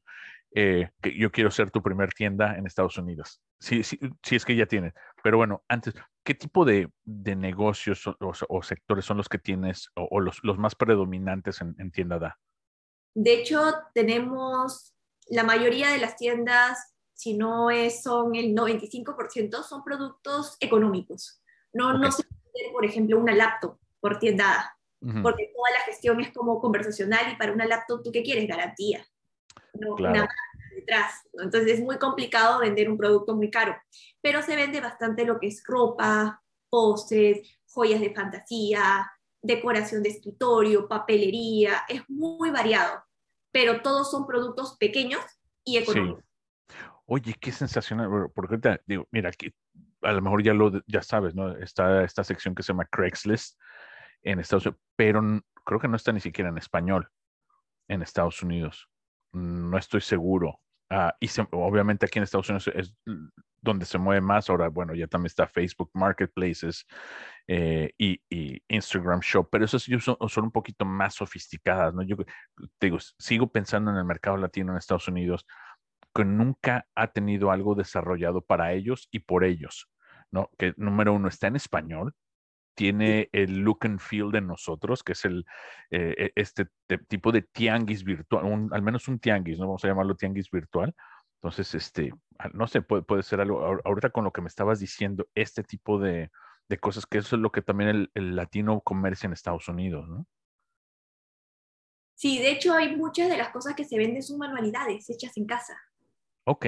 A: Eh, que yo quiero ser tu primer tienda en Estados Unidos. Sí, sí, sí es que ya tienes. Pero bueno, antes, ¿qué tipo de, de negocios o, sectores son los que tienes o, los, los, más predominantes en, en tienda DA?
B: De hecho, tenemos la mayoría de las tiendas, si no es, son el 95%, son productos económicos. No, no se por ejemplo, una laptop por tienda porque toda la gestión es como conversacional y para una laptop, ¿tú qué quieres? Garantía. No, claro. detrás. Entonces es muy complicado vender un producto muy caro, pero se vende bastante lo que es ropa, postres, joyas de fantasía, decoración de escritorio, papelería, es muy variado, pero todos son productos pequeños y económicos.
A: Oye, qué sensacional, porque ahorita digo, mira, aquí a lo mejor ya lo ya sabes, ¿no? Está esta sección que se llama Craigslist en Estados Unidos, pero creo que no está ni siquiera en español en Estados Unidos. No estoy seguro. Ah, y obviamente aquí en Estados Unidos es donde se mueve más. Ahora, bueno, ya también está Facebook Marketplaces eh, y, Instagram Shop, pero esas son, son, un poquito más sofisticadas, ¿no? Yo te digo, sigo pensando en el mercado latino en Estados Unidos que nunca ha tenido algo desarrollado para ellos y por ellos, ¿no? Que número uno está en español, tiene el look and feel de nosotros, que es el, eh, e, este tipo de tianguis virtual, al menos un tianguis, ¿no? Vamos a llamarlo tianguis virtual. Entonces, este, ah, no sé, puede, puede ser algo, ahorita con lo que me estabas diciendo, este tipo de, de cosas, que eso es lo que también el, el latino comercia en Estados Unidos, ¿no?
B: Sí, de hecho hay muchas de las cosas que se venden son manualidades hechas en casa.
A: Ok.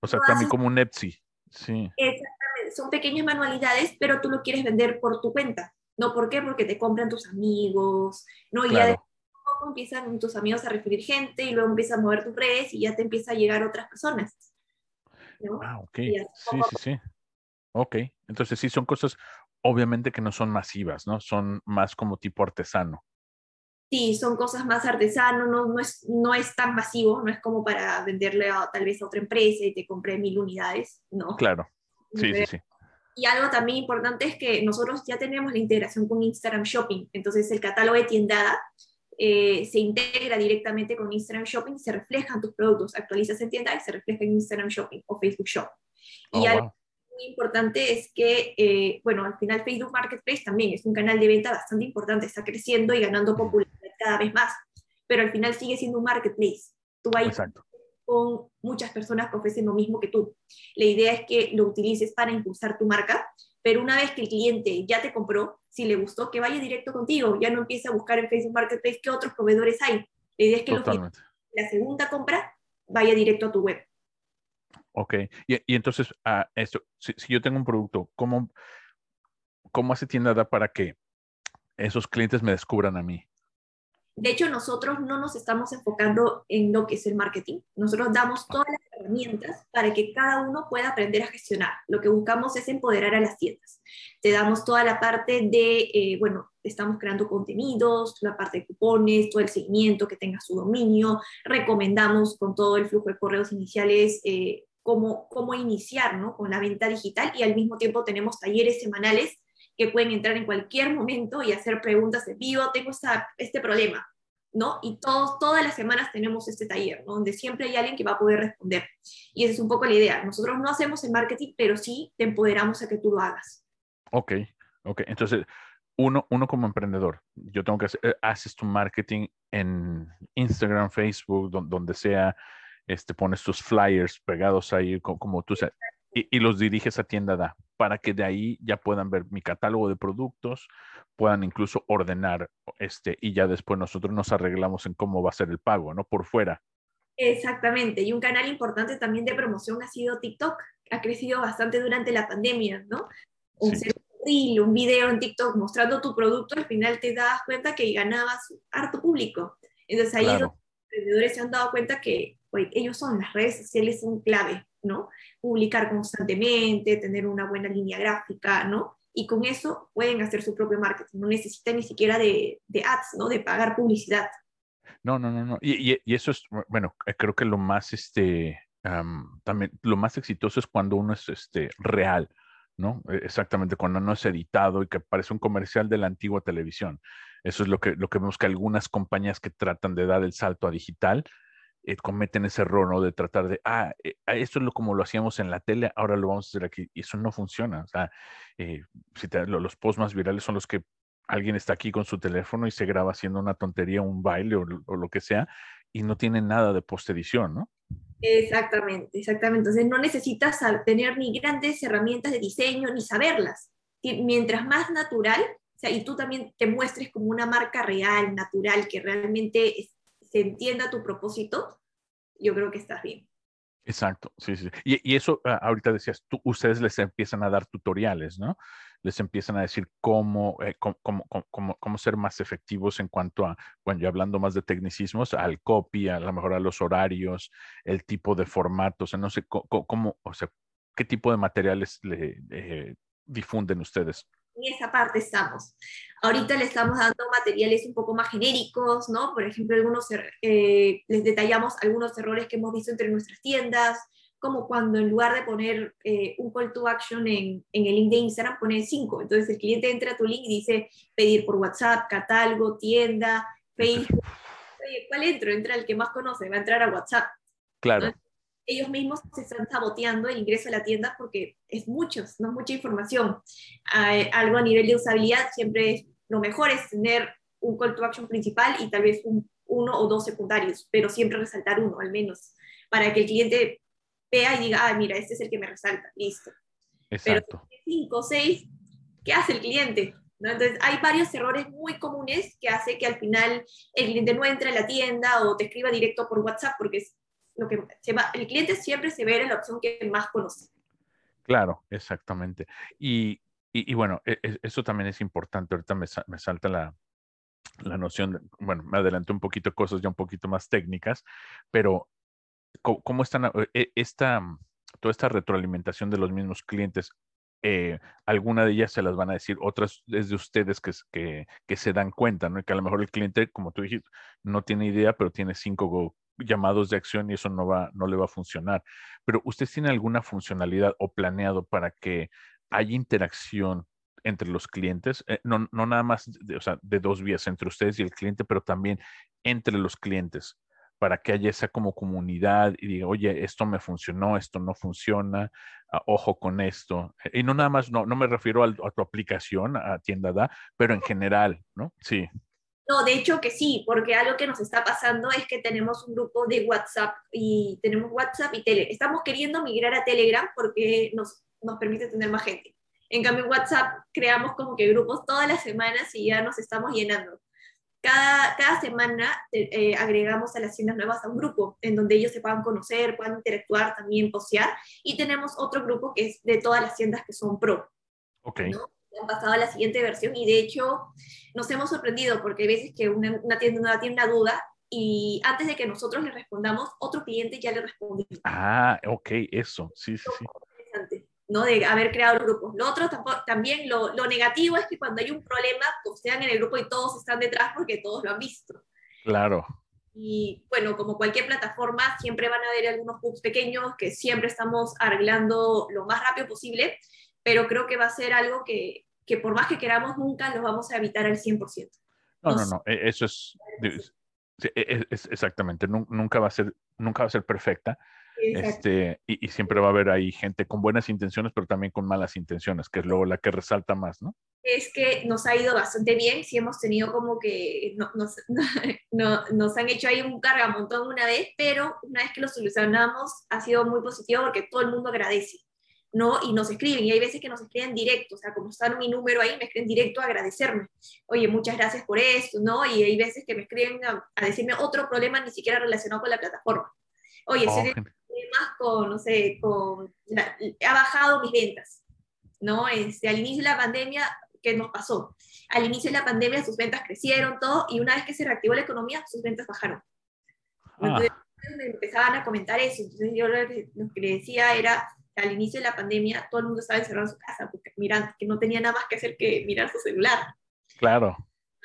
A: O sea, también como un Etsy. Sí.
B: Exactamente. Son pequeñas manualidades, pero tú lo quieres vender por tu cuenta. ¿No? ¿Por qué? Porque te compran tus amigos, ¿no? Y ya de poco empiezan tus amigos a referir gente y luego empiezas a mover tus redes y ya te empieza a llegar otras personas.
A: Ah, ok. Sí, sí, sí. Ok. Entonces sí, son cosas obviamente que no son masivas, ¿no? Son más como tipo artesano.
B: Sí, son cosas más artesanas, no, no, es, no es tan masivo, no es como para venderle a, tal vez a otra empresa y te compré mil unidades, ¿no?
A: Claro, sí, sí, sí.
B: Y algo también importante es que nosotros ya tenemos la integración con Instagram Shopping, entonces el catálogo de tiendada eh, se integra directamente con Instagram Shopping, se reflejan tus productos, actualizas en tienda y se refleja en Instagram Shopping o Facebook Shop. y oh, algo muy importante es que, eh, bueno, al final Facebook Marketplace también es un canal de venta bastante importante, está creciendo y ganando popularidad cada vez más, pero al final sigue siendo un marketplace. Tú vas con muchas personas que ofrecen lo mismo que tú. La idea es que lo utilices para impulsar tu marca, pero una vez que el cliente ya te compró, si le gustó, que vaya directo contigo, ya no empiece a buscar en Facebook Marketplace qué otros proveedores hay. La idea es que la segunda compra vaya directo a tu web.
A: Ok, y, entonces, ah, esto, si, yo tengo un producto, ¿cómo, ¿cómo hace tienda para que esos clientes me descubran a mí?
B: De hecho, nosotros no nos estamos enfocando en lo que es el marketing. Nosotros damos todas las herramientas para que cada uno pueda aprender a gestionar. Lo que buscamos es empoderar a las tiendas. Te damos toda la parte de, eh, bueno, estamos creando contenidos, la parte de cupones, todo el seguimiento que tenga su dominio. Recomendamos con todo el flujo de correos iniciales eh, cómo, cómo iniciar ¿no? con la venta digital y al mismo tiempo tenemos talleres semanales que pueden entrar en cualquier momento y hacer preguntas de vivo, tengo esta, este problema, ¿no? Y todos, todas las semanas tenemos este taller, ¿no? Donde siempre hay alguien que va a poder responder. Y esa es un poco la idea. Nosotros no hacemos el marketing, pero sí te empoderamos a que tú lo hagas.
A: Ok, ok. Entonces, uno, uno como emprendedor, yo tengo que hacer, eh, haces tu marketing en Instagram, Facebook, donde, sea, este, pones tus flyers pegados ahí como, como tú sabes y, los diriges a tienda da para que de ahí ya puedan ver mi catálogo de productos, puedan incluso ordenar este y ya después nosotros nos arreglamos en cómo va a ser el pago, ¿no? Por fuera.
B: Exactamente, y un canal importante también de promoción ha sido TikTok, ha crecido bastante durante la pandemia, ¿no? Un reel, un video en TikTok mostrando tu producto, al final te das cuenta que ganabas harto público. Entonces ahí los emprendedores se han dado cuenta que ellos son, las redes sociales son clave, ¿no? Publicar constantemente, tener una buena línea gráfica, ¿no? Y con eso pueden hacer su propio marketing, no necesitan ni siquiera de, ads, ¿no? De pagar publicidad.
A: No, no, no, no. Y, y, eso es, bueno, eh, creo que lo más, este, también, lo más exitoso es cuando uno es, este, real, ¿no? E, exactamente, cuando no es editado y que parece un comercial de la antigua televisión. Eso es lo que, lo que vemos que algunas compañías que tratan de dar el salto a digital eh, cometen ese error, ¿no? De tratar de, ah, eh, ah, esto es lo como lo hacíamos en la tele, ahora lo vamos a hacer aquí. Y eso no funciona. O sea, eh, los posts más virales son los que alguien está aquí con su teléfono y se graba haciendo una tontería, un baile o, lo que sea, y no tiene nada de post edición, ¿no?
B: Exactamente, exactamente. Entonces no necesitas tener ni grandes herramientas de diseño ni saberlas. Mientras más natural, o sea, y tú también te muestres como una marca real, natural, que realmente se entienda tu propósito, yo creo que estás bien.
A: Exacto, sí, sí. Y, eso, ah, ahorita decías, tú, ustedes les empiezan a dar tutoriales, ¿no? Les empiezan a decir cómo, eh, cómo, cómo, cómo, ser más efectivos en cuanto a, bueno, ya hablando más de tecnicismos, al copy, a lo mejor a los horarios, el tipo de formato, o sea, no sé cómo, o sea, qué tipo de materiales le eh, difunden ustedes
B: en esa parte estamos. Ahorita le estamos dando materiales un poco más genéricos, ¿no? Por ejemplo, algunos, er, eh, les detallamos algunos errores que hemos visto entre nuestras tiendas, como cuando en lugar de poner eh, un call to action en, en, el link de Instagram, pone cinco. Entonces el cliente entra a tu link y dice pedir por WhatsApp, catálogo, tienda, Facebook. Oye, ¿cuál entro? Entra el que más conoce, va a entrar a WhatsApp.
A: Claro
B: ellos mismos se están saboteando el ingreso a la tienda porque es muchos, no mucha información. algo a nivel de usabilidad siempre es, lo mejor es tener un call to action principal y tal vez uno o dos secundarios, pero siempre resaltar uno al menos, para que el cliente vea y diga, ah, mira, este es el que me resalta, listo.
A: Exacto.
B: Pero cinco o seis, ¿qué hace el cliente? Entonces, hay varios errores muy comunes que hace que al final el cliente no entre a la tienda o te escriba directo por WhatsApp porque es lo que se va, el cliente siempre se ve en la opción que más conoce.
A: Claro, exactamente. Y, y, bueno, e, e, eso también es importante. Ahorita me, me salta la, la noción, bueno, me adelanté un poquito cosas ya un poquito más técnicas, pero ¿cómo, están e, esta, toda esta retroalimentación de los mismos clientes? Eh, alguna de ellas se las van a decir, otras es de ustedes que, que, se dan cuenta, ¿no? Que a lo mejor el cliente, como tú dijiste, no tiene idea, pero tiene cinco llamados de acción y eso no, va, no le va a funcionar. Pero ¿usted tiene alguna funcionalidad o planeado para que haya interacción entre los clientes? Eh, no, no, nada más de, o sea, de dos vías, entre ustedes y el cliente, pero también entre los clientes para que haya esa como comunidad y diga, oye, esto me funcionó, esto no funciona, ah, ojo con esto. Y no nada más, no, no me refiero a, tu aplicación, a Tienda Da, pero en general, ¿no? Sí.
B: No, de hecho que sí, porque algo que nos está pasando es que tenemos un grupo de WhatsApp y tenemos WhatsApp y Telegram. Estamos queriendo migrar a Telegram porque nos, nos permite tener más gente. En cambio, en WhatsApp creamos como que grupos todas las semanas y ya nos estamos llenando. Cada, cada semana eh, agregamos a las tiendas nuevas a un grupo en donde ellos se puedan conocer, puedan interactuar, también postear. Y tenemos otro grupo que es de todas las tiendas que son pro.
A: Ok
B: han pasado a la siguiente versión y de hecho nos hemos sorprendido porque hay veces que una, una tienda una duda y antes de que nosotros le respondamos, otro cliente ya le respondió.
A: Ah, ok, eso, sí, sí, sí.
B: ¿no? De haber creado grupos. Lo otro también, lo, lo, negativo es que cuando hay un problema, postean en el grupo y todos están detrás porque todos lo han visto.
A: Claro.
B: Y bueno, como cualquier plataforma, siempre van a haber algunos bugs pequeños que siempre estamos arreglando lo más rápido posible, pero creo que va a ser algo que, que por más que queramos, nunca lo vamos a evitar al 100%.
A: No, no, no, e, eso es, e, e, es, exactamente, nunca va a ser, nunca va a ser perfecta. Este, y, y, siempre va a haber ahí gente con buenas intenciones, pero también con malas intenciones, que es luego la que resalta más, ¿no?
B: Es que nos ha ido bastante bien, sí hemos tenido como que no, nos, (laughs) no, nos han hecho ahí un cargamontón una vez, pero una vez que lo solucionamos ha sido muy positivo porque todo el mundo agradece. ¿No? Y nos escriben, y hay veces que nos escriben directo, o sea, como está mi número ahí, me escriben directo a agradecerme. Oye, muchas gracias por esto, ¿no? Y hay veces que me escriben a, decirme otro problema ni siquiera relacionado con la plataforma. Oye, oh, si problemas con, no sé, con, ha bajado mis ventas, ¿no? Este, al inicio de la pandemia, ¿qué nos pasó? Al inicio de la pandemia sus ventas crecieron, todo, y una vez que se reactivó la economía, sus ventas bajaron. Ah. Entonces, me empezaban a comentar eso, entonces yo lo que, lo que le decía era, al inicio de la pandemia todo el mundo estaba encerrado en su casa, porque miran, que no tenía nada más que hacer que mirar su celular.
A: Claro.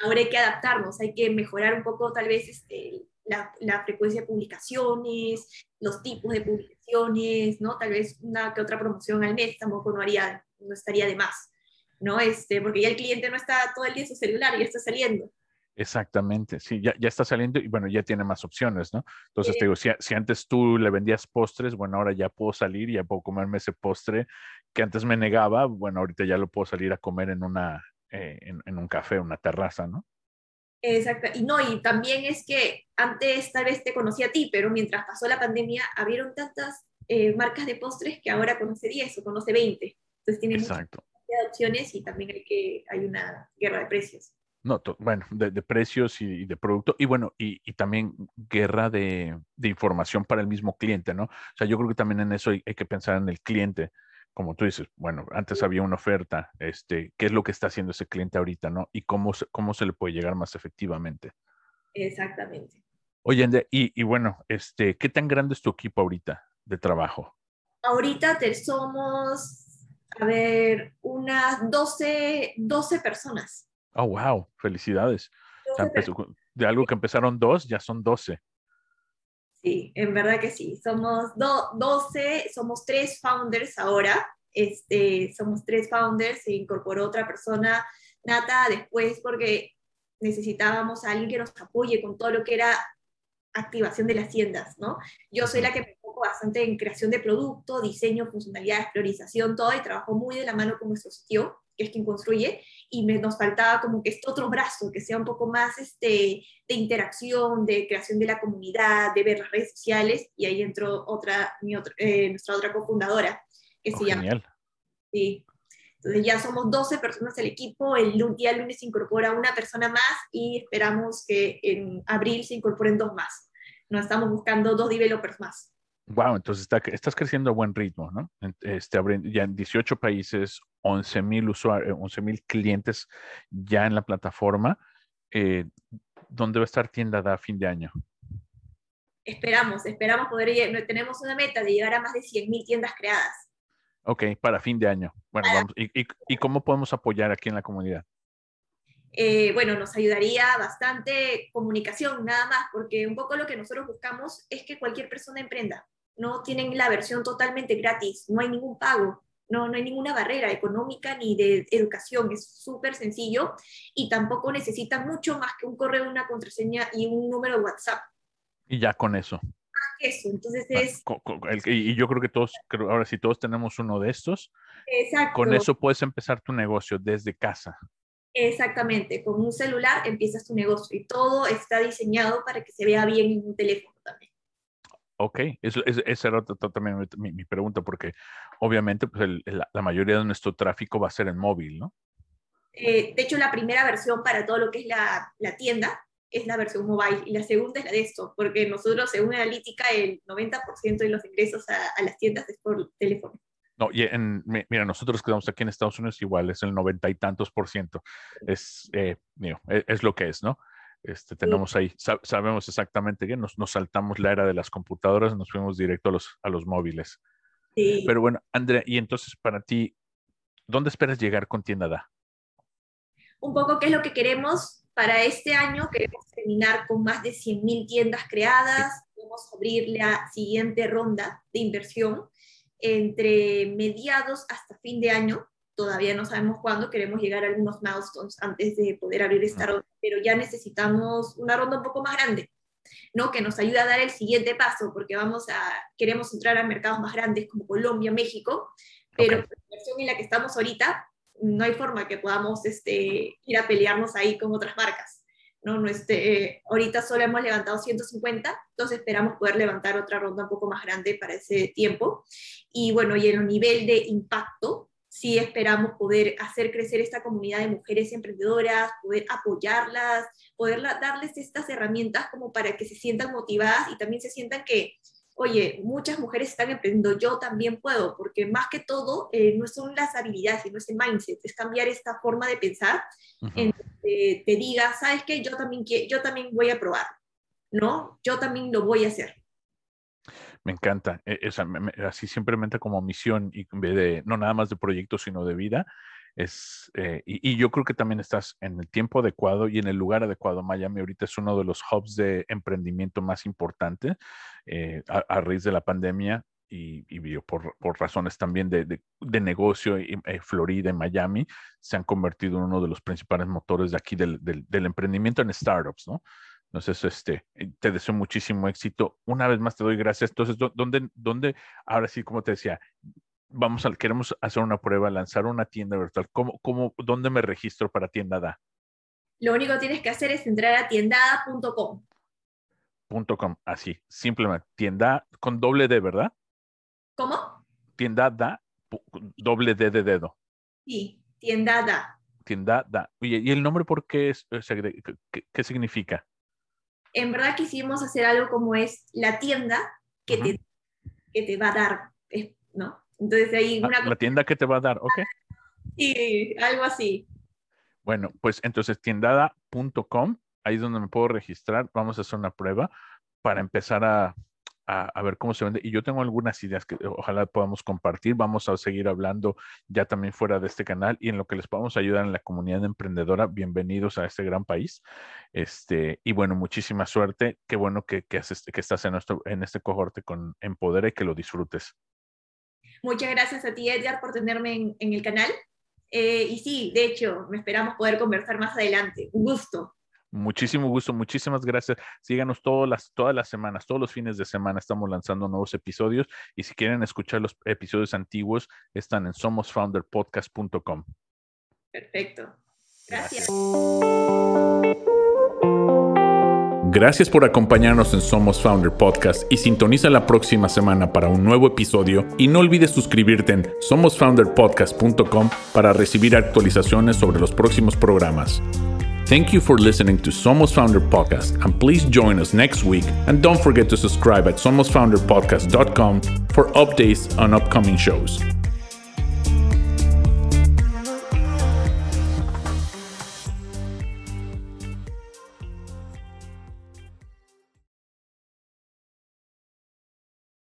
B: ahora hay que adaptarnos, hay que mejorar un poco tal vez este, la, la, frecuencia de publicaciones, los tipos de publicaciones, ¿no? Tal vez una que otra promoción al mes tampoco no, haría, no estaría de más, ¿no? Este, porque ya el cliente no está todo el día en su celular, ya está saliendo.
A: Exactamente, sí, ya, ya está saliendo y bueno, ya tiene más opciones, ¿no? Entonces te digo, si, si, antes tú le vendías postres, bueno, ahora ya puedo salir y ya puedo comerme ese postre que antes me negaba, bueno, ahorita ya lo puedo salir a comer en, una, eh, en, en, un café, una terraza, ¿no?
B: Exacto, y no, y también es que antes tal vez te conocí a ti, pero mientras pasó la pandemia, abrieron tantas eh, marcas de postres que ahora conoce 10 o conoce 20. Entonces tiene muchas opciones y también hay, que, hay una guerra de precios.
A: No, bueno, de, de precios y, de producto, y bueno, y, y también guerra de, de, información para el mismo cliente, ¿no? O sea, yo creo que también en eso hay, hay, que pensar en el cliente, como tú dices, bueno, antes había una oferta, este, ¿qué es lo que está haciendo ese cliente ahorita, ¿no? Y cómo se, cómo se le puede llegar más efectivamente.
B: Exactamente.
A: Oye, y, y bueno, este, ¿qué tan grande es tu equipo ahorita de trabajo?
B: Ahorita te somos, a ver, unas 12, 12 personas.
A: Oh, wow, felicidades. O sea, empezó, de algo que empezaron dos, ya son 12.
B: Sí, en verdad que sí. Somos do, 12, somos tres founders ahora. Este, somos tres founders, se incorporó otra persona, Nata, después porque necesitábamos a alguien que nos apoye con todo lo que era activación de las tiendas, ¿no? Yo soy la que me enfoco bastante en creación de producto, diseño, funcionalidades, priorización, todo, y trabajo muy de la mano con nuestro sitio, que es quien construye, y me, nos faltaba como que este otro brazo, que sea un poco más este, de interacción, de creación de la comunidad, de ver las redes sociales, y ahí entró otra, mi otra, eh, nuestra otra cofundadora, que
A: Oh,
B: se llama...
A: genial.
B: Sí. Entonces ya somos 12 personas del equipo, el día lunes se incorpora una persona más y esperamos que en abril se incorporen dos más. Nos estamos buscando dos developers más.
A: Wow, entonces está, estás creciendo a buen ritmo, ¿no? Este, ya en 18 países, 11 mil usuarios, 11 mil clientes ya en la plataforma. Eh, ¿Dónde va a estar tienda da a fin de año?
B: Esperamos, esperamos poder, tenemos una meta de llegar a más de 100.000 tiendas creadas.
A: Ok, para fin de año. Bueno, vamos. ¿Y, y, y cómo podemos apoyar aquí en la comunidad?
B: Eh, bueno, nos ayudaría bastante comunicación, nada más, porque un poco lo que nosotros buscamos es que cualquier persona emprenda. No tienen la versión totalmente gratis, no hay ningún pago, no, no hay ninguna barrera económica ni de educación, es súper sencillo y tampoco necesitan mucho más que un correo, una contraseña y un número de WhatsApp.
A: Y ya con eso.
B: Eso, entonces
A: Ah,
B: es...
A: y yo creo que todos, ahora sí todos tenemos uno de estos.
B: Exacto.
A: Con eso puedes empezar tu negocio desde casa.
B: Exactamente, con un celular empiezas tu negocio y todo está diseñado para que se vea bien en un teléfono también.
A: Ok, eso, es- esa era también mi, mi pregunta, porque obviamente pues, el- la, la mayoría de nuestro tráfico va a ser en móvil, ¿no?
B: Eh, de hecho, la primera versión para todo lo que es la, la tienda es la versión mobile y la segunda es la desktop, porque nosotros, según Analítica, el 90% de los ingresos a, a, las tiendas es por teléfono.
A: No, y en, mira, nosotros que estamos aquí en Estados Unidos igual es el noventa y tantos por ciento. Es, eh, es, es, lo que es, ¿no? Este, tenemos ahí, sab sabemos exactamente que nos, nos, saltamos la era de las computadoras, nos fuimos directo a los, a los móviles.
B: Sí.
A: Pero bueno, Andrea, y entonces para ti, ¿dónde esperas llegar con Tienda Da?
B: Un poco qué es lo que queremos para este año. Queremos terminar con más de 100.000 tiendas creadas. Queremos abrir la siguiente ronda de inversión entre mediados hasta fin de año. Todavía no sabemos cuándo, queremos llegar a algunos milestones antes de poder abrir esta ronda, pero ya necesitamos una ronda un poco más grande, ¿no? Que nos ayude a dar el siguiente paso, porque vamos a, queremos entrar a mercados más grandes como Colombia, México, pero okay. la versión en la que estamos ahorita, no hay forma que podamos este, ir a pelearnos ahí con otras marcas. ¿no? no este, eh, ahorita solo hemos levantado 150, entonces esperamos poder levantar otra ronda un poco más grande para ese tiempo. Y bueno, y en el nivel de impacto, sí esperamos poder hacer crecer esta comunidad de mujeres emprendedoras, poder apoyarlas, poder darles estas herramientas como para que se sientan motivadas y también se sientan que, oye, muchas mujeres están emprendiendo, yo también puedo, porque más que todo eh, no son las habilidades, sino ese mindset, es cambiar esta forma de pensar, uh -huh. en que te diga, sabes qué, yo también, yo también voy a probar, ¿no? Yo también lo voy a hacer.
A: Me encanta, esa, así siempre me entra como misión y de, no nada más de proyecto, sino de vida, eh, y, yo creo que también estás en el tiempo adecuado y en el lugar adecuado. Miami ahorita es uno de los hubs de emprendimiento más importante eh, a, raíz de la pandemia y, por, razones también de, negocio, eh, Florida y Miami se han convertido en uno de los principales motores de aquí del, del emprendimiento en startups, ¿no? Entonces, este, te deseo muchísimo éxito. Una vez más te doy gracias. Entonces, ¿dónde, dónde, ahora sí, como te decía, vamos a, queremos hacer una prueba, lanzar una tienda virtual. ¿Cómo, cómo, ¿Dónde me registro para tienda da?
B: Lo único que tienes que hacer es entrar a tiendada.com.
A: .com, así, simplemente, tienda con doble D, ¿verdad?
B: ¿Cómo?
A: Tiendada, doble D de dedo.
B: Sí, tiendada.
A: Tiendada. Oye, ¿y el nombre por qué es? ¿qué, qué, significa?
B: En verdad quisimos hacer algo como es la tienda que, te, que te va a dar, ¿no? Entonces ahí
A: ah, una... La tienda que te va a dar, ok.
B: Sí, algo así.
A: Bueno, pues entonces tiendada.com, ahí es donde me puedo registrar. Vamos a hacer una prueba para empezar a, a, ver cómo se vende. Y yo tengo algunas ideas que ojalá podamos compartir. Vamos a seguir hablando ya también fuera de este canal y en lo que les podamos ayudar en la comunidad emprendedora. Bienvenidos a este gran país. Este, y bueno, muchísima suerte. Qué bueno que, que, que estás en, nuestro, en este cohorte con Empoder y que lo disfrutes.
B: Muchas gracias a ti, Edgar, por tenerme en, el canal. Eh, y sí, de hecho, me esperamos poder conversar más adelante. Un gusto.
A: Muchísimo gusto, muchísimas gracias. Síganos todas las, todas las semanas, todos los fines de semana estamos lanzando nuevos episodios y si quieren escuchar los episodios antiguos, están en somosfounderpodcast.com.
B: Perfecto. gracias.
A: Gracias por acompañarnos en Somos Founder Podcast y sintoniza la próxima semana para un nuevo episodio y no olvides suscribirte en somosfounderpodcast.com para recibir actualizaciones sobre los próximos programas. Thank you for listening to Somos Founder Podcast and please join us next week and don't forget to subscribe at somosfounderpodcast.com for updates on upcoming shows.